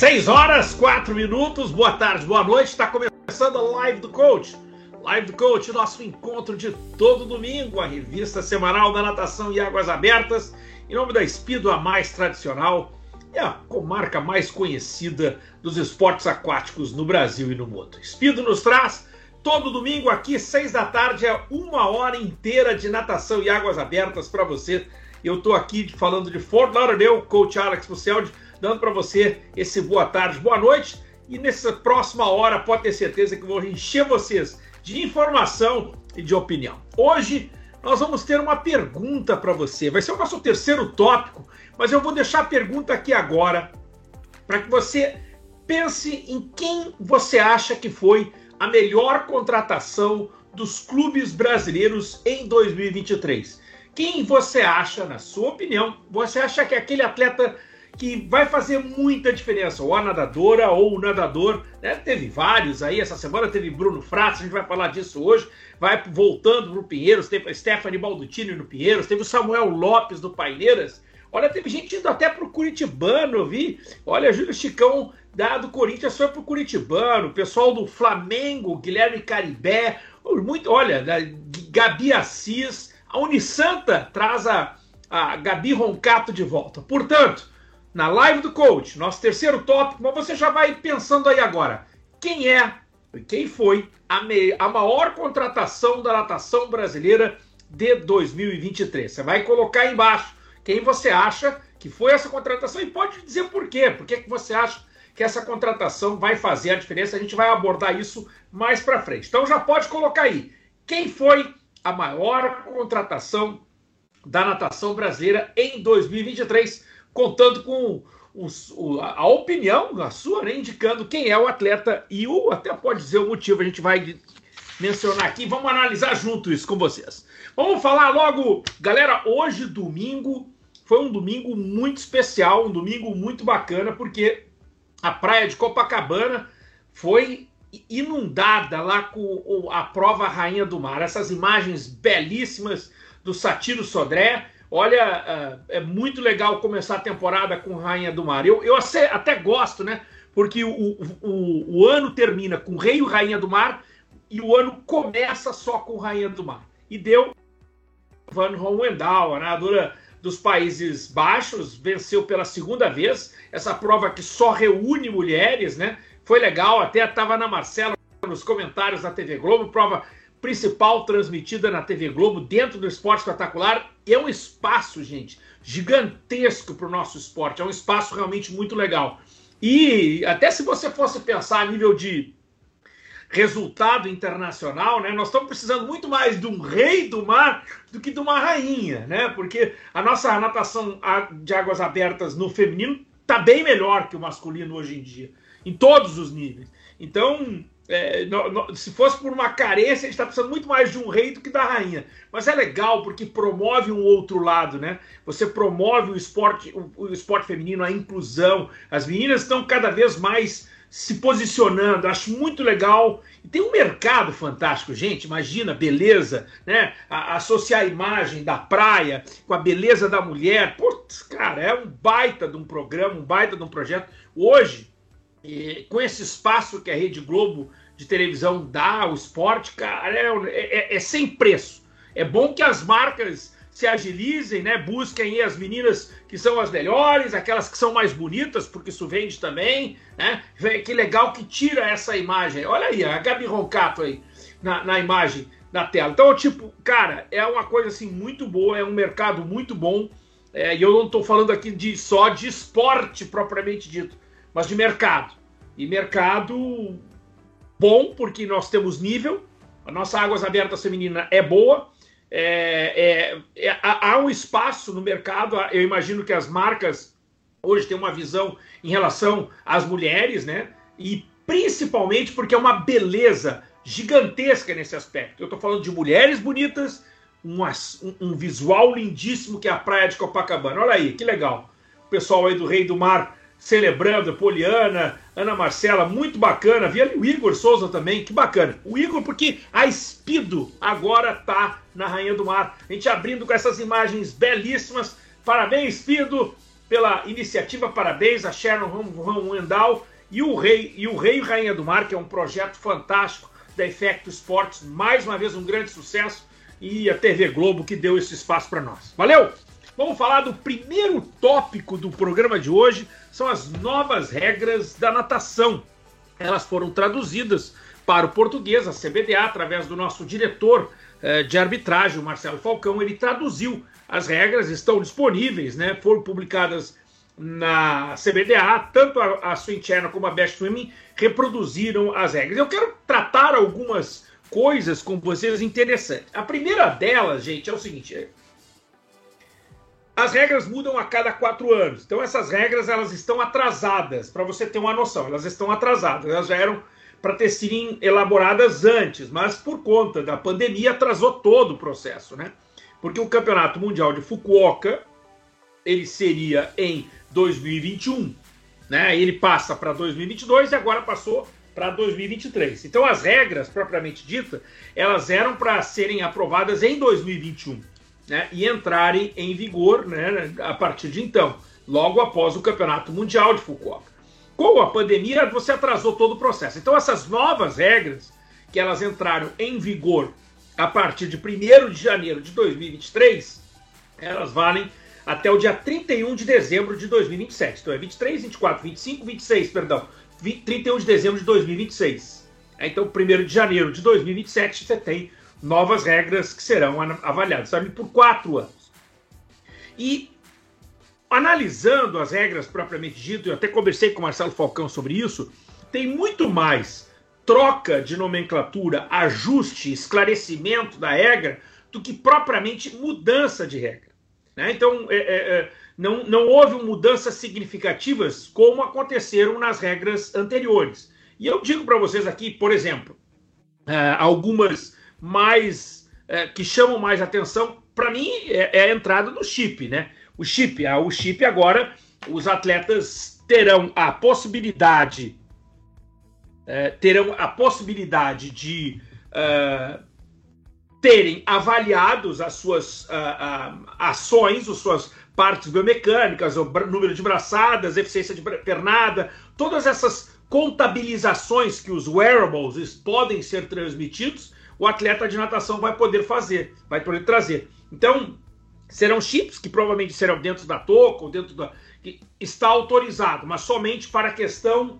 6 horas, 4 minutos, boa tarde, boa noite. Está começando a Live do Coach. Live do Coach, nosso encontro de todo domingo, a revista semanal da natação e águas abertas, em nome da Espido, a mais tradicional e a comarca mais conhecida dos esportes aquáticos no Brasil e no mundo. Espido nos traz todo domingo aqui, 6 da tarde, é uma hora inteira de natação e águas abertas para você. Eu estou aqui falando de Fort Lauderdale, coach Alex Musseldi dando para você esse boa tarde, boa noite. E nessa próxima hora, pode ter certeza que vou encher vocês de informação e de opinião. Hoje nós vamos ter uma pergunta para você. Vai ser o nosso terceiro tópico, mas eu vou deixar a pergunta aqui agora para que você pense em quem você acha que foi a melhor contratação dos clubes brasileiros em 2023. Quem você acha, na sua opinião, você acha que aquele atleta que vai fazer muita diferença, ou a nadadora ou o nadador, né? Teve vários aí, essa semana teve Bruno Fratos, a gente vai falar disso hoje, vai voltando pro Pinheiros, teve a Stephanie Baldutini no Pinheiros, teve o Samuel Lopes do Paineiras, olha, teve gente indo até pro Curitibano, vi, olha, Júlio Chicão da, do Corinthians foi pro Curitibano, o pessoal do Flamengo, Guilherme Caribé, muito, olha, Gabi Assis, a Unisanta traz a, a Gabi Roncato de volta, portanto, na live do coach, nosso terceiro tópico, mas você já vai pensando aí agora. Quem é quem foi a, a maior contratação da natação brasileira de 2023? Você vai colocar aí embaixo quem você acha que foi essa contratação e pode dizer por quê. Por que, que você acha que essa contratação vai fazer a diferença? A gente vai abordar isso mais para frente. Então já pode colocar aí. Quem foi a maior contratação da natação brasileira em 2023? Contando com os, a opinião, a sua, né, indicando quem é o atleta e o até pode dizer o motivo, a gente vai mencionar aqui, vamos analisar junto isso com vocês. Vamos falar logo, galera, hoje domingo foi um domingo muito especial, um domingo muito bacana, porque a praia de Copacabana foi inundada lá com a prova Rainha do Mar. Essas imagens belíssimas do Satiro Sodré, Olha, é, é muito legal começar a temporada com Rainha do Mar. Eu, eu até gosto, né? Porque o, o, o ano termina com Rei e Rainha do Mar e o ano começa só com Rainha do Mar. E deu Van Hohendahl, a nadadora dos Países Baixos, venceu pela segunda vez. Essa prova que só reúne mulheres, né? Foi legal, até estava na Marcela nos comentários da TV Globo, prova principal transmitida na TV Globo, dentro do esporte espetacular. É um espaço, gente, gigantesco para o nosso esporte. É um espaço realmente muito legal. E até se você fosse pensar a nível de resultado internacional, né? Nós estamos precisando muito mais de um rei do mar do que de uma rainha, né? Porque a nossa natação de águas abertas no feminino está bem melhor que o masculino hoje em dia, em todos os níveis. Então, é, no, no, se fosse por uma carência, a gente está precisando muito mais de um rei do que da rainha. Mas é legal porque promove um outro lado, né? Você promove o esporte, o, o esporte feminino, a inclusão. As meninas estão cada vez mais se posicionando. Acho muito legal. E tem um mercado fantástico, gente. Imagina, beleza, né? A, associar a imagem da praia com a beleza da mulher. Putz, cara, é um baita de um programa, um baita de um projeto. Hoje, e, com esse espaço que a Rede Globo de televisão dá ao esporte, cara, é, é, é, sem preço. É bom que as marcas se agilizem, né? Busquem as meninas que são as melhores, aquelas que são mais bonitas, porque isso vende também, né? Que legal que tira essa imagem. Olha aí, a Gabi Roncato aí na, na imagem na tela. Então, tipo, cara, é uma coisa assim muito boa, é um mercado muito bom. É, e eu não estou falando aqui de só de esporte propriamente dito, mas de mercado. E mercado bom, porque nós temos nível, a nossa Águas Abertas Feminina é boa, é, é, é, há um espaço no mercado, eu imagino que as marcas hoje têm uma visão em relação às mulheres, né? E principalmente porque é uma beleza gigantesca nesse aspecto. Eu estou falando de mulheres bonitas, um, um, visual lindíssimo que é a praia de Copacabana. Olha aí, que legal. O pessoal aí do Rei do Mar celebrando, Poliana, Ana Marcela, muito bacana. Vi ali o Igor Souza também, que bacana. O Igor, porque a Espido agora tá na Rainha do Mar. A gente abrindo com essas imagens belíssimas. Parabéns, Espido. pela iniciativa, parabéns a Sharon Wendell e o Rei e o Rei e Rainha do Mar, que é um projeto fantástico da Effecto Sports, mais uma vez um grande sucesso e a TV Globo que deu esse espaço para nós. Valeu! Vamos falar do primeiro tópico do programa de hoje, são as novas regras da natação. Elas foram traduzidas para o português, a CBDA, através do nosso diretor eh, de arbitragem, o Marcelo Falcão, ele traduziu as regras, estão disponíveis, né? Foram publicadas na CBDA, tanto a, a Swim Channel como a Best Swimming reproduziram as regras. Eu quero tratar algumas coisas com vocês interessantes. A primeira delas, gente, é o seguinte: as regras mudam a cada quatro anos. Então essas regras elas estão atrasadas, para você ter uma noção. Elas estão atrasadas. Elas já eram para ter sido elaboradas antes, mas por conta da pandemia atrasou todo o processo, né? Porque o Campeonato Mundial de Fukuoka ele seria em 2021, né? Ele passa para 2022 e agora passou para 2023. Então as regras propriamente dita, elas eram para serem aprovadas em 2021, né? E entrarem em vigor, né, a partir de então, logo após o Campeonato Mundial de Fukuoka. Com a pandemia, você atrasou todo o processo. Então essas novas regras que elas entraram em vigor a partir de 1 de janeiro de 2023, elas valem até o dia 31 de dezembro de 2027. Então é 23, 24, 25, 26, perdão. 20, 31 de dezembro de 2026. É, então, 1 de janeiro de 2027, você tem novas regras que serão avaliadas, sabe, por quatro anos. E analisando as regras propriamente dito, eu até conversei com o Marcelo Falcão sobre isso, tem muito mais troca de nomenclatura, ajuste, esclarecimento da regra do que propriamente mudança de regra. Né? Então, é, é, é, não, não houve mudanças significativas como aconteceram nas regras anteriores. E eu digo para vocês aqui, por exemplo, é, algumas mais é, que chamam mais atenção, para mim, é, é, a entrada do chip. Né? O chip, o chip agora, os atletas terão a possibilidade é, terão a possibilidade de uh, terem avaliados as suas ações, as suas partes biomecânicas, o número de braçadas, eficiência de pernada, todas essas contabilizações que os wearables podem ser transmitidos, o atleta de natação vai poder fazer, vai poder trazer. Então, serão chips que provavelmente serão dentro da touca ou dentro da. está autorizado, mas somente para a questão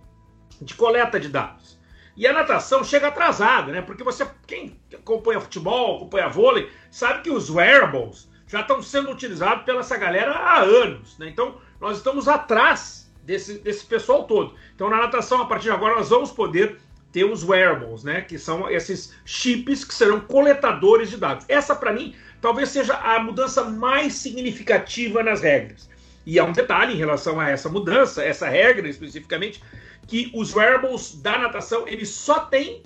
de coleta de dados. E a natação chega atrasada, né? Porque você, quem acompanha futebol, acompanha vôlei, sabe que os wearables já estão sendo utilizados pela essa galera há anos, né? Então, nós estamos atrás desse, desse pessoal todo. Então, na natação, a partir de agora, nós vamos poder ter os wearables, né? Que são esses chips que serão coletadores de dados. Essa, para mim, talvez seja a mudança mais significativa nas regras. E há um detalhe em relação a essa mudança, essa regra especificamente, que os wearables da natação eles só têm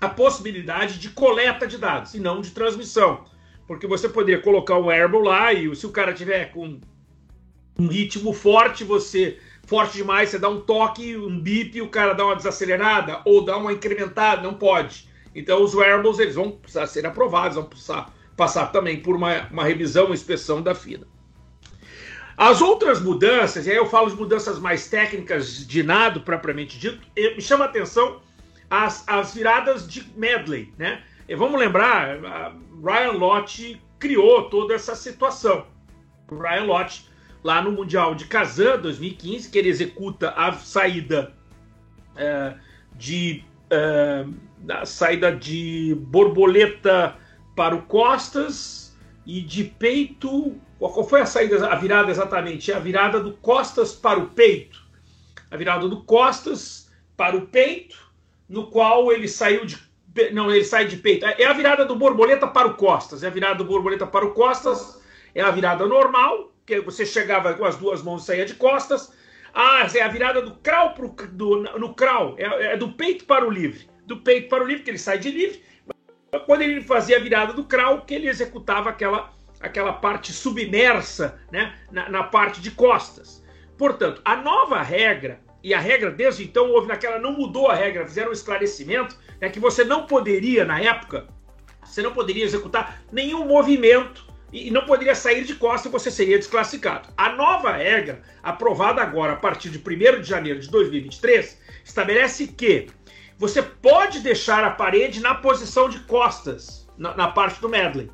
a possibilidade de coleta de dados e não de transmissão. Porque você poderia colocar um wearable lá e se o cara tiver com um ritmo forte, você forte demais, você dá um toque, um bip, o cara dá uma desacelerada ou dá uma incrementada, não pode. Então os wearables eles vão precisar ser aprovados, vão precisar passar também por uma, uma revisão, uma inspeção da FINA. As outras mudanças, e aí eu falo de mudanças mais técnicas de nado propriamente dito, me chama a atenção as, as viradas de medley, né? E vamos lembrar, Ryan Lott criou toda essa situação. Ryan Lott, lá no Mundial de Kazan 2015, que ele executa a saída é, de é, a saída de borboleta para o costas e de peito qual foi a saída, a virada exatamente? É a virada do costas para o peito. A virada do costas para o peito, no qual ele saiu de. Não, ele sai de peito. É a virada do borboleta para o costas. É a virada do borboleta para o costas. É a virada normal, que você chegava com as duas mãos e saía de costas. Ah, é a virada do crawl pro, do, no crawl. É, é do peito para o livre. Do peito para o livre, que ele sai de livre. Quando ele fazia a virada do crawl, que ele executava aquela aquela parte submersa né, na, na, parte de costas. Portanto, a nova regra, e a regra desde então houve naquela, não mudou a regra, fizeram um esclarecimento, é que você não poderia, na época, você não poderia executar nenhum movimento e não poderia sair de costa e você seria desclassificado. A nova regra, aprovada agora a partir de 1 de janeiro de 2023, estabelece que você pode deixar a parede na posição de costas, na, na parte do medley.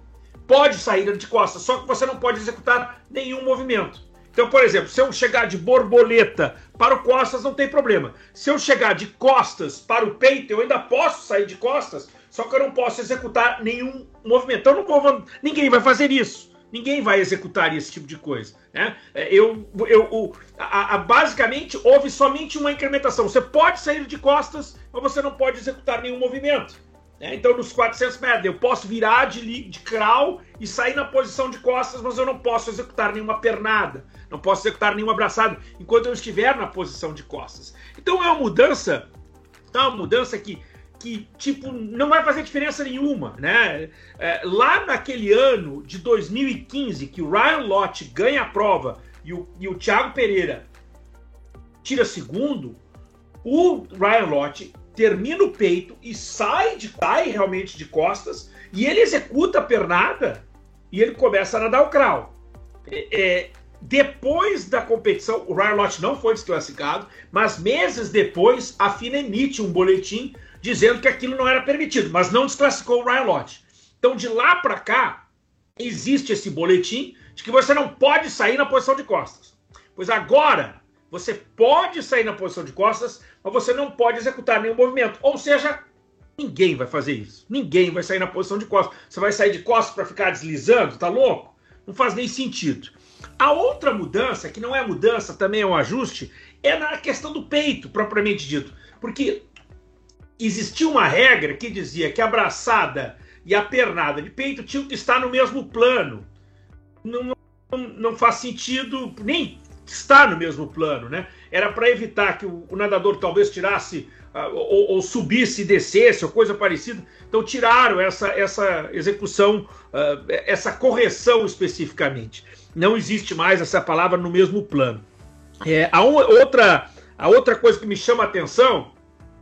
Pode sair de costas, só que você não pode executar nenhum movimento. Então, por exemplo, se eu chegar de borboleta para o costas, não tem problema. Se eu chegar de costas para o peito, eu ainda posso sair de costas, só que eu não posso executar nenhum movimento. Então, não vou, ninguém vai fazer isso. Ninguém vai executar esse tipo de coisa. Né? É, eu, eu, a, a, basicamente, houve somente uma incrementação. Você pode sair de costas, mas você não pode executar nenhum movimento. Né? Então, nos 400 metros, eu posso virar de, de crawl e sair na posição de costas, mas eu não posso executar nenhuma pernada, não posso executar nenhum abraçado enquanto eu estiver na posição de costas. Então, é uma mudança, é uma mudança que que tipo não vai fazer diferença nenhuma, né? É, lá naquele ano de 2015 que o Ryan Lott ganha a prova e o, e o Thiago Pereira tira segundo, o Ryan Lott termina o peito e sai de sai realmente de costas e ele executa a pernada e ele começa a nadar o crawl. É, é, depois da competição, o Ryan Lott não foi desclassificado, mas meses depois a FINA emite um boletim dizendo que aquilo não era permitido, mas não desclassificou o Ryan Lott. Então, de lá para cá, existe esse boletim de que você não pode sair na posição de costas. Pois agora, você pode sair na posição de costas, mas você não pode executar nenhum movimento. Ou seja, ninguém vai fazer isso. Ninguém vai sair na posição de costas. Você vai sair de costas para ficar deslizando? Tá louco? Não faz nem sentido. A outra mudança, que não é mudança, também é um ajuste, é na questão do peito, propriamente dito. Porque existia uma regra que dizia que a braçada e a pernada de peito tinham que estar no mesmo plano. Não, não, não faz sentido nem estar no mesmo plano, né? Era para evitar que o, o, nadador talvez tirasse uh, ou, ou, subisse e descesse ou coisa parecida. Então tiraram essa, essa execução, uh, essa correção especificamente. Não existe mais essa palavra no mesmo plano. É, a, outra, a outra coisa que me chama a atenção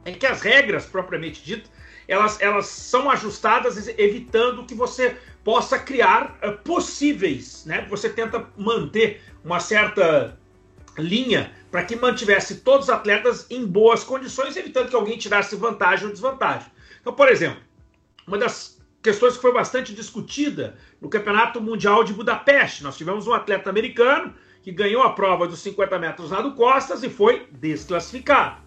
em que as regras, propriamente dito, elas, elas são ajustadas evitando que você possa criar uh, possíveis, né? Você tenta manter uma certa linha para que mantivesse todos os atletas em boas condições, evitando que alguém tirasse vantagem ou desvantagem. Então, por exemplo, uma das questões que foi bastante discutida no Campeonato Mundial de Budapeste, nós tivemos um atleta americano que ganhou a prova dos 50 metros nado costas e foi desclassificado.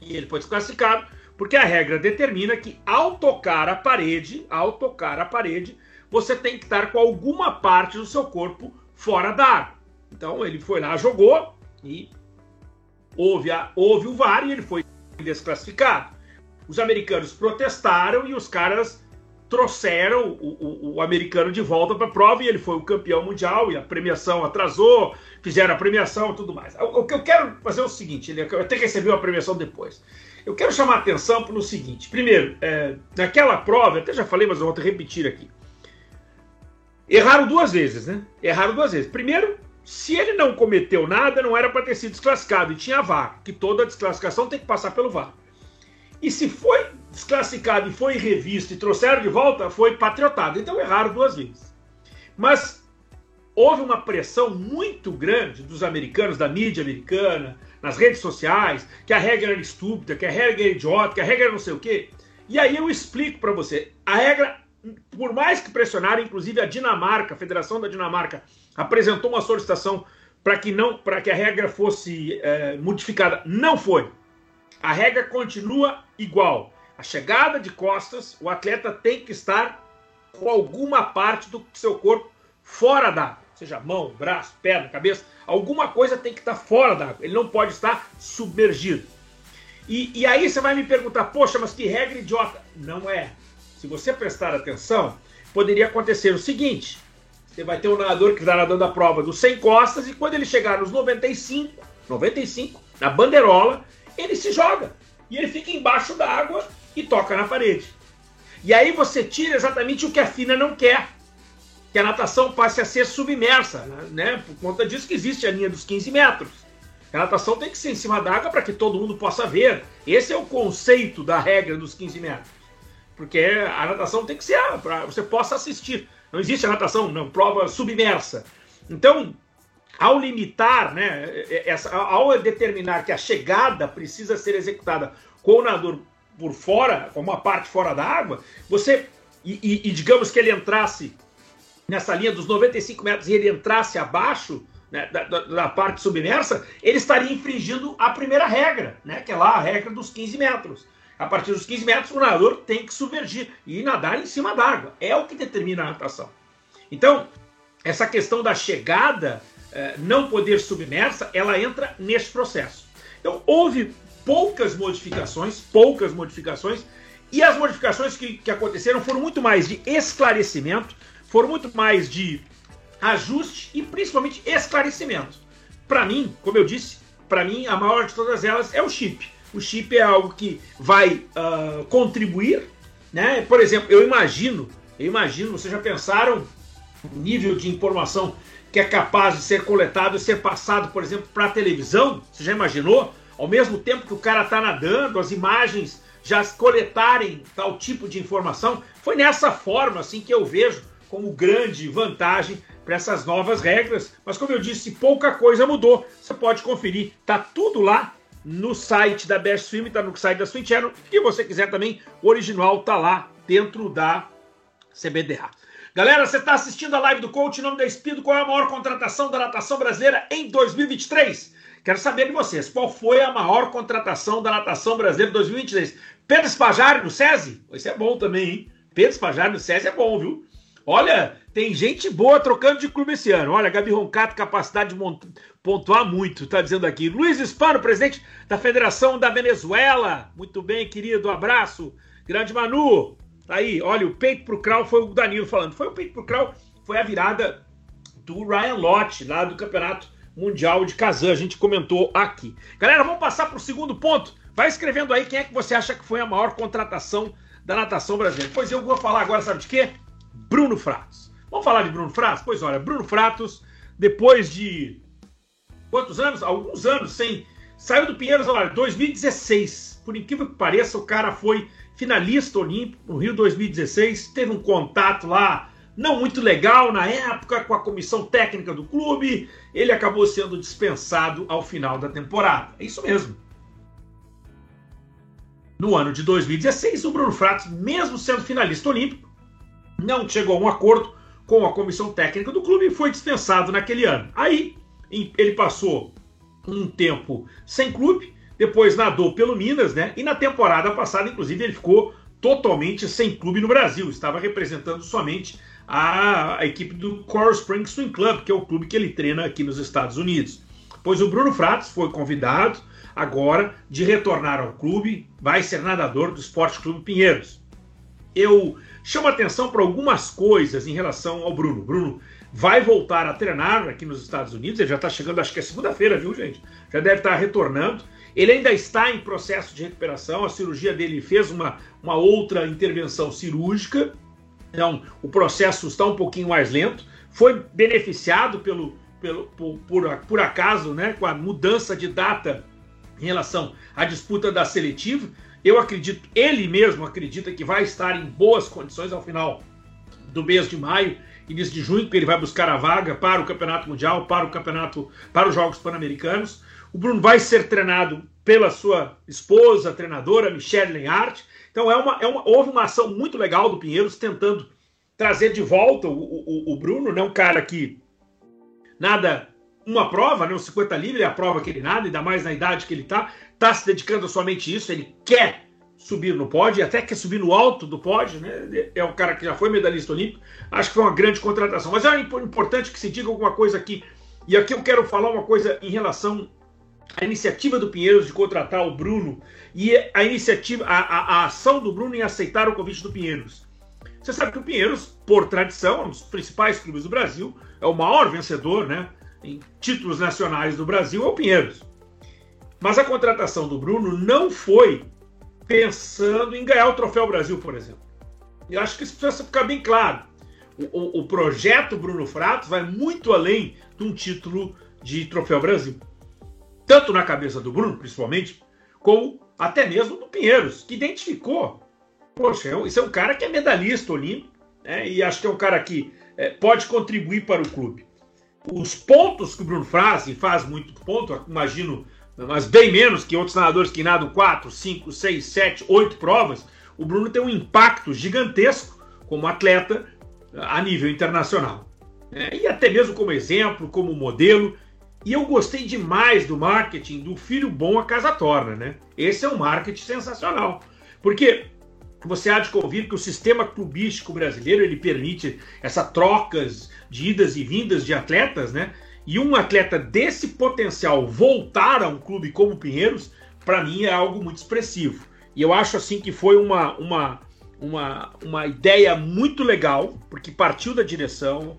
E ele foi desclassificado porque a regra determina que ao tocar a parede, ao tocar a parede, você tem que estar com alguma parte do seu corpo fora da água. Então ele foi lá, jogou e houve, a, houve o VAR e ele foi desclassificado. Os americanos protestaram e os caras trouxeram o, o, o americano de volta para a prova e ele foi o campeão mundial e a premiação atrasou, fizeram a premiação e tudo mais. O, que eu quero fazer é o seguinte, ele até recebeu a premiação depois. Eu quero chamar a atenção para o seguinte. Primeiro, é, naquela prova, até já falei, mas eu vou repetir aqui. Erraram duas vezes, né? Erraram duas vezes. Primeiro, se ele não cometeu nada, não era para ter sido desclassificado e tinha VAR, que toda desclassificação tem que passar pelo VAR. E se foi desclassificado e foi revisto e trouxeram de volta, foi patriotado. Então erraram duas vezes. Mas houve uma pressão muito grande dos americanos, da mídia americana, nas redes sociais, que a regra era estúpida, que a regra era idiota, que a regra era não sei o quê. E aí eu explico para você. A regra, por mais que pressionaram, inclusive a Dinamarca, a Federação da Dinamarca, apresentou uma solicitação para que não, para que a regra fosse é, modificada. Não foi. A regra continua igual. A chegada de costas, o atleta tem que estar com alguma parte do seu corpo fora d'água, seja mão, braço, perna, cabeça, alguma coisa tem que estar fora d'água. Ele não pode estar submergido. E, e aí você vai me perguntar, poxa, mas que regra idiota? Não é. Se você prestar atenção, poderia acontecer o seguinte: você vai ter um nadador que está nadando a prova dos 100 costas e quando ele chegar nos 95, 95, na bandeirola, ele se joga. E ele fica embaixo da água e toca na parede. E aí você tira exatamente o que a FINA não quer. Que a natação passe a ser submersa, né? Por conta disso que existe a linha dos 15 metros. A natação tem que ser em cima da água para que todo mundo possa ver. Esse é o conceito da regra dos 15 metros. porque a natação tem que ser para você possa assistir. Não existe a natação, não, prova submersa. Então, ao limitar, né, essa, ao determinar que a chegada precisa ser executada com o nadador por fora, com uma parte fora da água, você e, e, e, digamos que ele entrasse nessa linha dos 95 metros e ele entrasse abaixo né, da, da, da, parte submersa, ele estaria infringindo a primeira regra, né, que é lá a regra dos 15 metros. A partir dos 15 metros, o nadador tem que submergir e nadar em cima d'água. É o que determina a natação. Então, essa questão da chegada eh, não poder submersa, ela entra nesse processo. Então, houve poucas modificações, poucas modificações, e as modificações que, que aconteceram foram muito mais de esclarecimento, foram muito mais de ajuste e principalmente esclarecimento. Para mim, como eu disse, para mim a maior de todas elas é o chip. O chip é algo que vai uh, contribuir, né? Por exemplo, eu imagino, eu imagino, vocês já pensaram o nível de informação que é capaz de ser coletado e ser passado, por exemplo, para a televisão? Você já imaginou? Ao mesmo tempo que o cara está nadando, as imagens já coletarem tal tipo de informação, foi nessa forma assim que eu vejo como grande vantagem para essas novas regras. Mas como eu disse, pouca coisa mudou. Você pode conferir, tá tudo lá no site da Best Swim, tá no site da Swim Channel. Se você quiser também, o original tá lá dentro da CBDA. Galera, você está assistindo a live do coach em nome da Espido. Qual é a maior contratação da natação brasileira em 2023? Quero saber de vocês, qual foi a maior contratação da natação brasileira em 2023? Pedro Spajari no SESI? Isso é bom também, hein? Pedro Spajari no SESI é bom, viu? Olha, tem gente boa trocando de clube esse ano. Olha, Gabi Roncato, capacidade de pontuar muito, tá dizendo aqui. Luiz Hispano, presidente da Federação da Venezuela. Muito bem, querido, abraço. Grande Manu, tá aí. Olha, o peito pro Krau foi o Danilo falando. Foi o peito pro Krau, foi a virada do Ryan Lott, lá do Campeonato Mundial de Kazan. A gente comentou aqui. Galera, vamos passar para o segundo ponto. Vai escrevendo aí quem é que você acha que foi a maior contratação da natação brasileira. Pois eu vou falar agora, sabe de quê? Bruno Fratos. Vamos falar de Bruno Fratos? Pois olha, Bruno Fratos, depois de quantos anos? Alguns anos sem. Saiu do Pinheiros, olha, 2016. Por incrível que pareça, o cara foi finalista olímpico no Rio 2016, teve um contato lá não muito legal na época com a comissão técnica do clube, ele acabou sendo dispensado ao final da temporada. É isso mesmo. No ano de 2016, o Bruno Fratos, mesmo sendo finalista olímpico, não chegou a um acordo com a comissão técnica do clube e foi dispensado naquele ano. Aí ele passou um tempo sem clube, depois nadou pelo Minas, né? E na temporada passada, inclusive, ele ficou totalmente sem clube no Brasil, estava representando somente a, a equipe do Coral Springs Swim Club, que é o clube que ele treina aqui nos Estados Unidos. Pois o Bruno Fratos foi convidado agora de retornar ao clube, vai ser nadador do Esporte Clube Pinheiros. Eu chamo atenção para algumas coisas em relação ao Bruno. Bruno vai voltar a treinar aqui nos Estados Unidos, ele já está chegando, acho que é segunda-feira, viu, gente? Já deve estar tá retornando. Ele ainda está em processo de recuperação, a cirurgia dele fez uma, uma outra intervenção cirúrgica, então, o processo está um pouquinho mais lento. Foi beneficiado pelo, pelo, por, por, por acaso né, com a mudança de data em relação à disputa da seletiva. Eu acredito, ele mesmo acredita que vai estar em boas condições ao final do mês de maio, início de junho, que ele vai buscar a vaga para o Campeonato Mundial, para o Campeonato, para os Jogos Pan-Americanos. O Bruno vai ser treinado pela sua esposa, treinadora, Michelle Lenhart. Então é uma, é uma, houve uma ação muito legal do Pinheiros tentando trazer de volta o, o, o Bruno, né? um cara que nada, uma prova, né? o 50 livre é a prova que ele nada, ainda mais na idade que ele está, está se dedicando somente a isso, ele quer subir no pódio, até quer subir no alto do pódio, né? é um cara que já foi medalhista olímpico, acho que foi uma grande contratação. Mas é importante que se diga alguma coisa aqui, e aqui eu quero falar uma coisa em relação a iniciativa do Pinheiros de contratar o Bruno e a iniciativa, a, a, a, ação do Bruno em aceitar o convite do Pinheiros. Você sabe que o Pinheiros, por tradição, é um dos principais clubes do Brasil, é o maior vencedor né, em títulos nacionais do Brasil, é o Pinheiros. Mas a contratação do Bruno não foi pensando em ganhar o Troféu Brasil, por exemplo. Eu acho que isso precisa ficar bem claro. O, o, o projeto Bruno Fratos vai muito além de um título de Troféu Brasil tanto na cabeça do Bruno, principalmente, como até mesmo do Pinheiros, que identificou poxa, isso é um cara que é medalhista olímpico, né? E acho que é um cara que é, pode contribuir para o clube. Os pontos que o Bruno faz, e faz muito ponto, imagino, mas bem menos que outros nadadores que nadam 4, 5, 6, 7, 8 provas, o Bruno tem um impacto gigantesco como atleta a nível internacional. É, e até mesmo como exemplo, como modelo. E eu gostei demais do marketing do filho bom a casa torna, né? Esse é um marketing sensacional. Porque você há de convir que o sistema clubístico brasileiro ele permite essas trocas de idas e vindas de atletas, né? E um atleta desse potencial voltar a um clube como Pinheiros, para mim é algo muito expressivo. E eu acho assim que foi uma, uma, uma, uma ideia muito legal, porque partiu da direção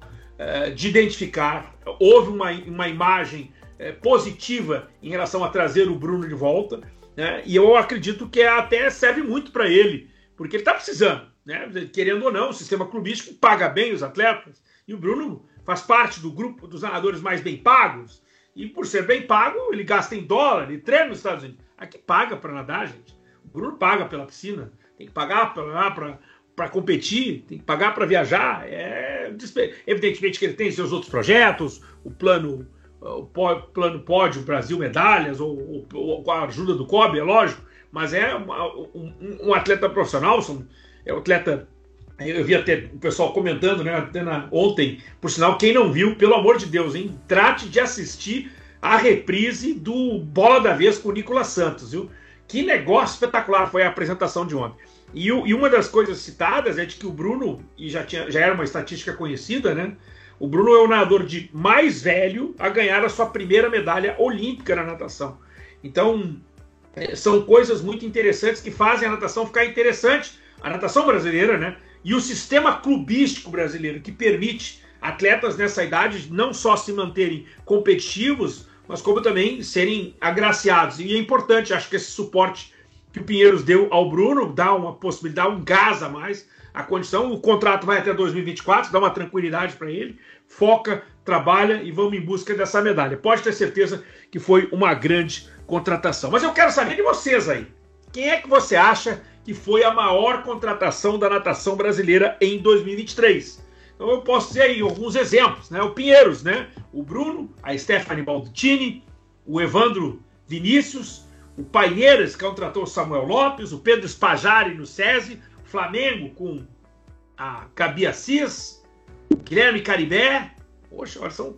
de identificar, houve uma, uma imagem uh, positiva em relação a trazer o Bruno de volta, né? e eu acredito que até serve muito para ele, porque ele está precisando, né? querendo ou não, o sistema clubístico paga bem os atletas, e o Bruno faz parte do grupo dos nadadores mais bem pagos, e por ser bem pago, ele gasta em dólar, e treina nos Estados Unidos. Aqui paga para nadar, gente. O Bruno paga pela piscina, tem que pagar para competir, tem que pagar para viajar. É, evidentemente que ele tem seus outros projetos, o plano o plano pódio Brasil medalhas ou, ou, com a ajuda do COB, é lógico, mas é um, um, atleta profissional, é um atleta eu vi até o pessoal comentando, né, até na, ontem, por sinal, quem não viu, pelo amor de Deus, hein, trate de assistir a reprise do Bola da Vez com o Nicolas Santos, viu? Que negócio espetacular foi a apresentação de ontem. E, e, uma das coisas citadas é de que o Bruno, e já, tinha, já era uma estatística conhecida, né? O Bruno é o nadador de mais velho a ganhar a sua primeira medalha olímpica na natação. Então, é, são coisas muito interessantes que fazem a natação ficar interessante. A natação brasileira, né? E o sistema clubístico brasileiro, que permite atletas nessa idade não só se manterem competitivos, mas como também serem agraciados. E é importante, acho que esse suporte que o Pinheiros deu ao Bruno dá uma possibilidade, um gás a mais. A condição, o contrato vai até 2024, dá uma tranquilidade para ele, foca, trabalha e vamos em busca dessa medalha. Pode ter certeza que foi uma grande contratação. Mas eu quero saber de vocês aí. Quem é que você acha que foi a maior contratação da natação brasileira em 2023? Então eu posso dizer aí alguns exemplos, né? O Pinheiros, né? O Bruno, a Stephanie Baldini, o Evandro Vinícius, o Paineiras, que contratou o Samuel Lopes, o Pedro Spajari no SESI, o Flamengo com a Gabi Assis, o Guilherme Caribé. Poxa, olha, são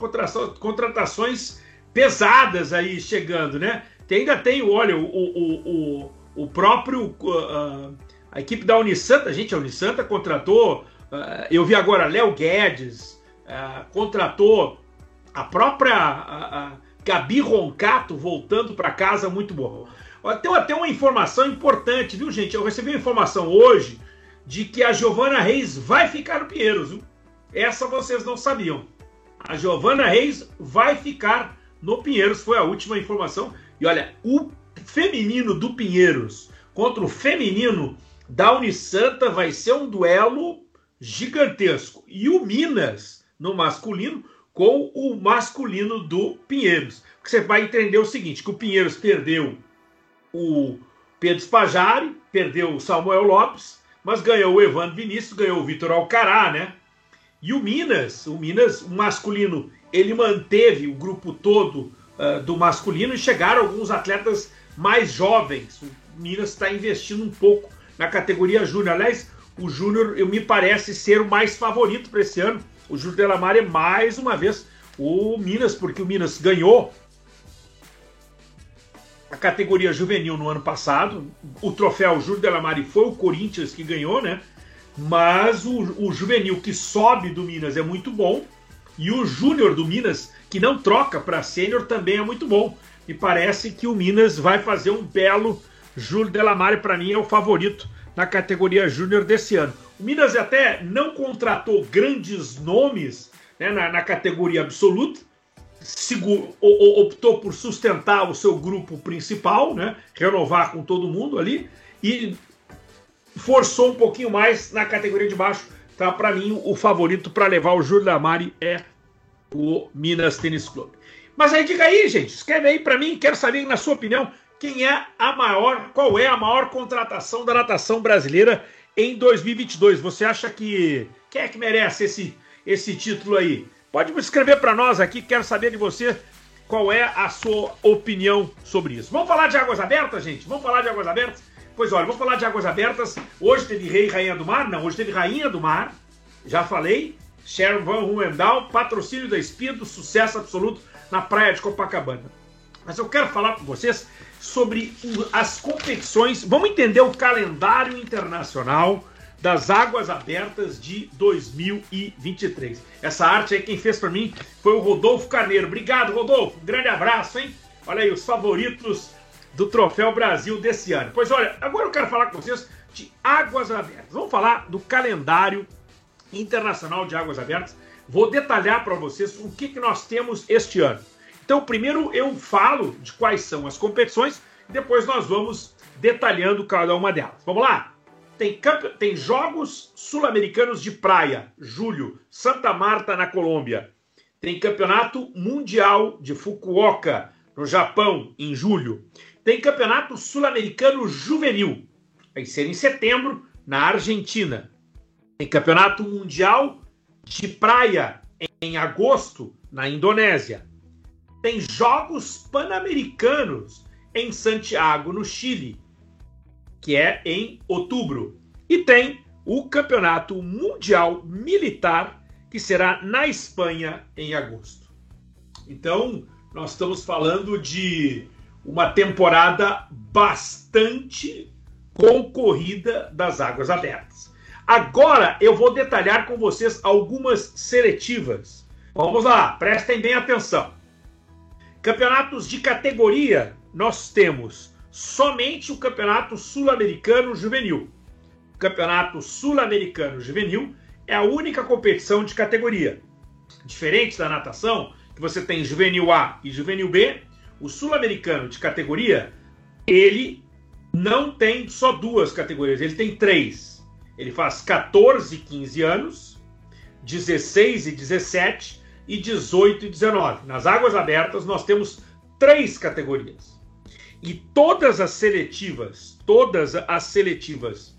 contratações pesadas aí chegando, né? Tem, ainda tem, olha, o, o, o, o próprio. Uh, a equipe da Unisanta, gente, a Unisanta contratou Uh, eu vi agora Léo Guedes, uh, contratou a própria Gabi Roncato voltando para casa, muito bom. Tem até uma informação importante, viu, gente? Eu recebi uma informação hoje de que a Giovana Reis vai ficar no Pinheiros, viu? Essa vocês não sabiam. A Giovana Reis vai ficar no Pinheiros, foi a última informação. E olha, o feminino do Pinheiros contra o feminino da Unisanta vai ser um duelo gigantesco. E o Minas, no masculino, com o masculino do Pinheiros. Você vai entender o seguinte: que o Pinheiros perdeu o Pedro Spajari, perdeu o Samuel Lopes, mas ganhou o Evandro Vinícius, ganhou o Vitor Alcará, né? E o Minas, o Minas, o masculino, ele manteve o grupo todo uh, do masculino e chegaram alguns atletas mais jovens. O Minas está investindo um pouco na categoria júnior. Aliás, o Júnior me parece ser o mais favorito para esse ano. O Júnior Delamar é mais uma vez o Minas, porque o Minas ganhou a categoria juvenil no ano passado. O troféu Júnior Delamare foi o Corinthians que ganhou, né? Mas o, o juvenil que sobe do Minas é muito bom. E o júnior do Minas, que não troca para sênior, também é muito bom. E parece que o Minas vai fazer um belo Júlio Delamare, para mim, é o favorito na categoria júnior desse ano. O Minas até não contratou grandes nomes né, na, na, categoria absoluta, seguro, optou por sustentar o seu grupo principal, né, renovar com todo mundo ali, e forçou um pouquinho mais na categoria de baixo. Tá, para mim, o favorito para levar o Júlio Damari é o Minas Tênis Clube. Mas aí diga aí, gente, escreve aí para mim, quero saber na sua opinião quem é a maior, qual é a maior contratação da natação brasileira em 2022. Você acha que quem é que merece esse, esse título aí? Pode escrever para nós aqui, quero saber de você qual é a sua opinião sobre isso. Vamos falar de águas abertas, gente? Vamos falar de águas abertas? Pois olha, vamos falar de águas abertas. Hoje teve Rei e Rainha do Mar? Não, hoje teve Rainha do Mar. Já falei. Sharon Van Ruendal, patrocínio da Espido, sucesso absoluto na praia de Copacabana. Mas eu quero falar com vocês sobre as competições. Vamos entender o calendário internacional das Águas Abertas de 2023. Essa arte aí quem fez para mim foi o Rodolfo Carneiro. Obrigado, Rodolfo. Um grande abraço, hein? Olha aí os favoritos do Troféu Brasil desse ano. Pois olha, agora eu quero falar com vocês de Águas Abertas. Vamos falar do calendário internacional de Águas Abertas. Vou detalhar para vocês o que, que nós temos este ano. Então, primeiro eu falo de quais são as competições, depois nós vamos detalhando cada uma delas. Vamos lá? Tem, tem Jogos Sul-Americanos de Praia, julho, Santa Marta, na Colômbia. Tem Campeonato Mundial de Fukuoka, no Japão, em julho. Tem Campeonato Sul-Americano Juvenil, vai ser em setembro, na Argentina. Tem Campeonato Mundial de Praia, em agosto, na Indonésia tem Jogos Pan-Americanos em Santiago, no Chile, que é em outubro. E tem o Campeonato Mundial Militar, que será na Espanha em agosto. Então, nós estamos falando de uma temporada bastante concorrida das águas abertas. Agora eu vou detalhar com vocês algumas seletivas. Vamos lá, prestem bem atenção. Campeonatos de categoria, nós temos somente o Campeonato Sul-Americano Juvenil. O Campeonato Sul-Americano Juvenil é a única competição de categoria. Diferente da natação, que você tem Juvenil A e Juvenil B, o Sul-Americano de categoria, ele não tem só duas categorias, ele tem três. Ele faz 14 e 15 anos, 16 e 17 e 18 e 19. Nas águas abertas nós temos três categorias. E todas as seletivas, todas as seletivas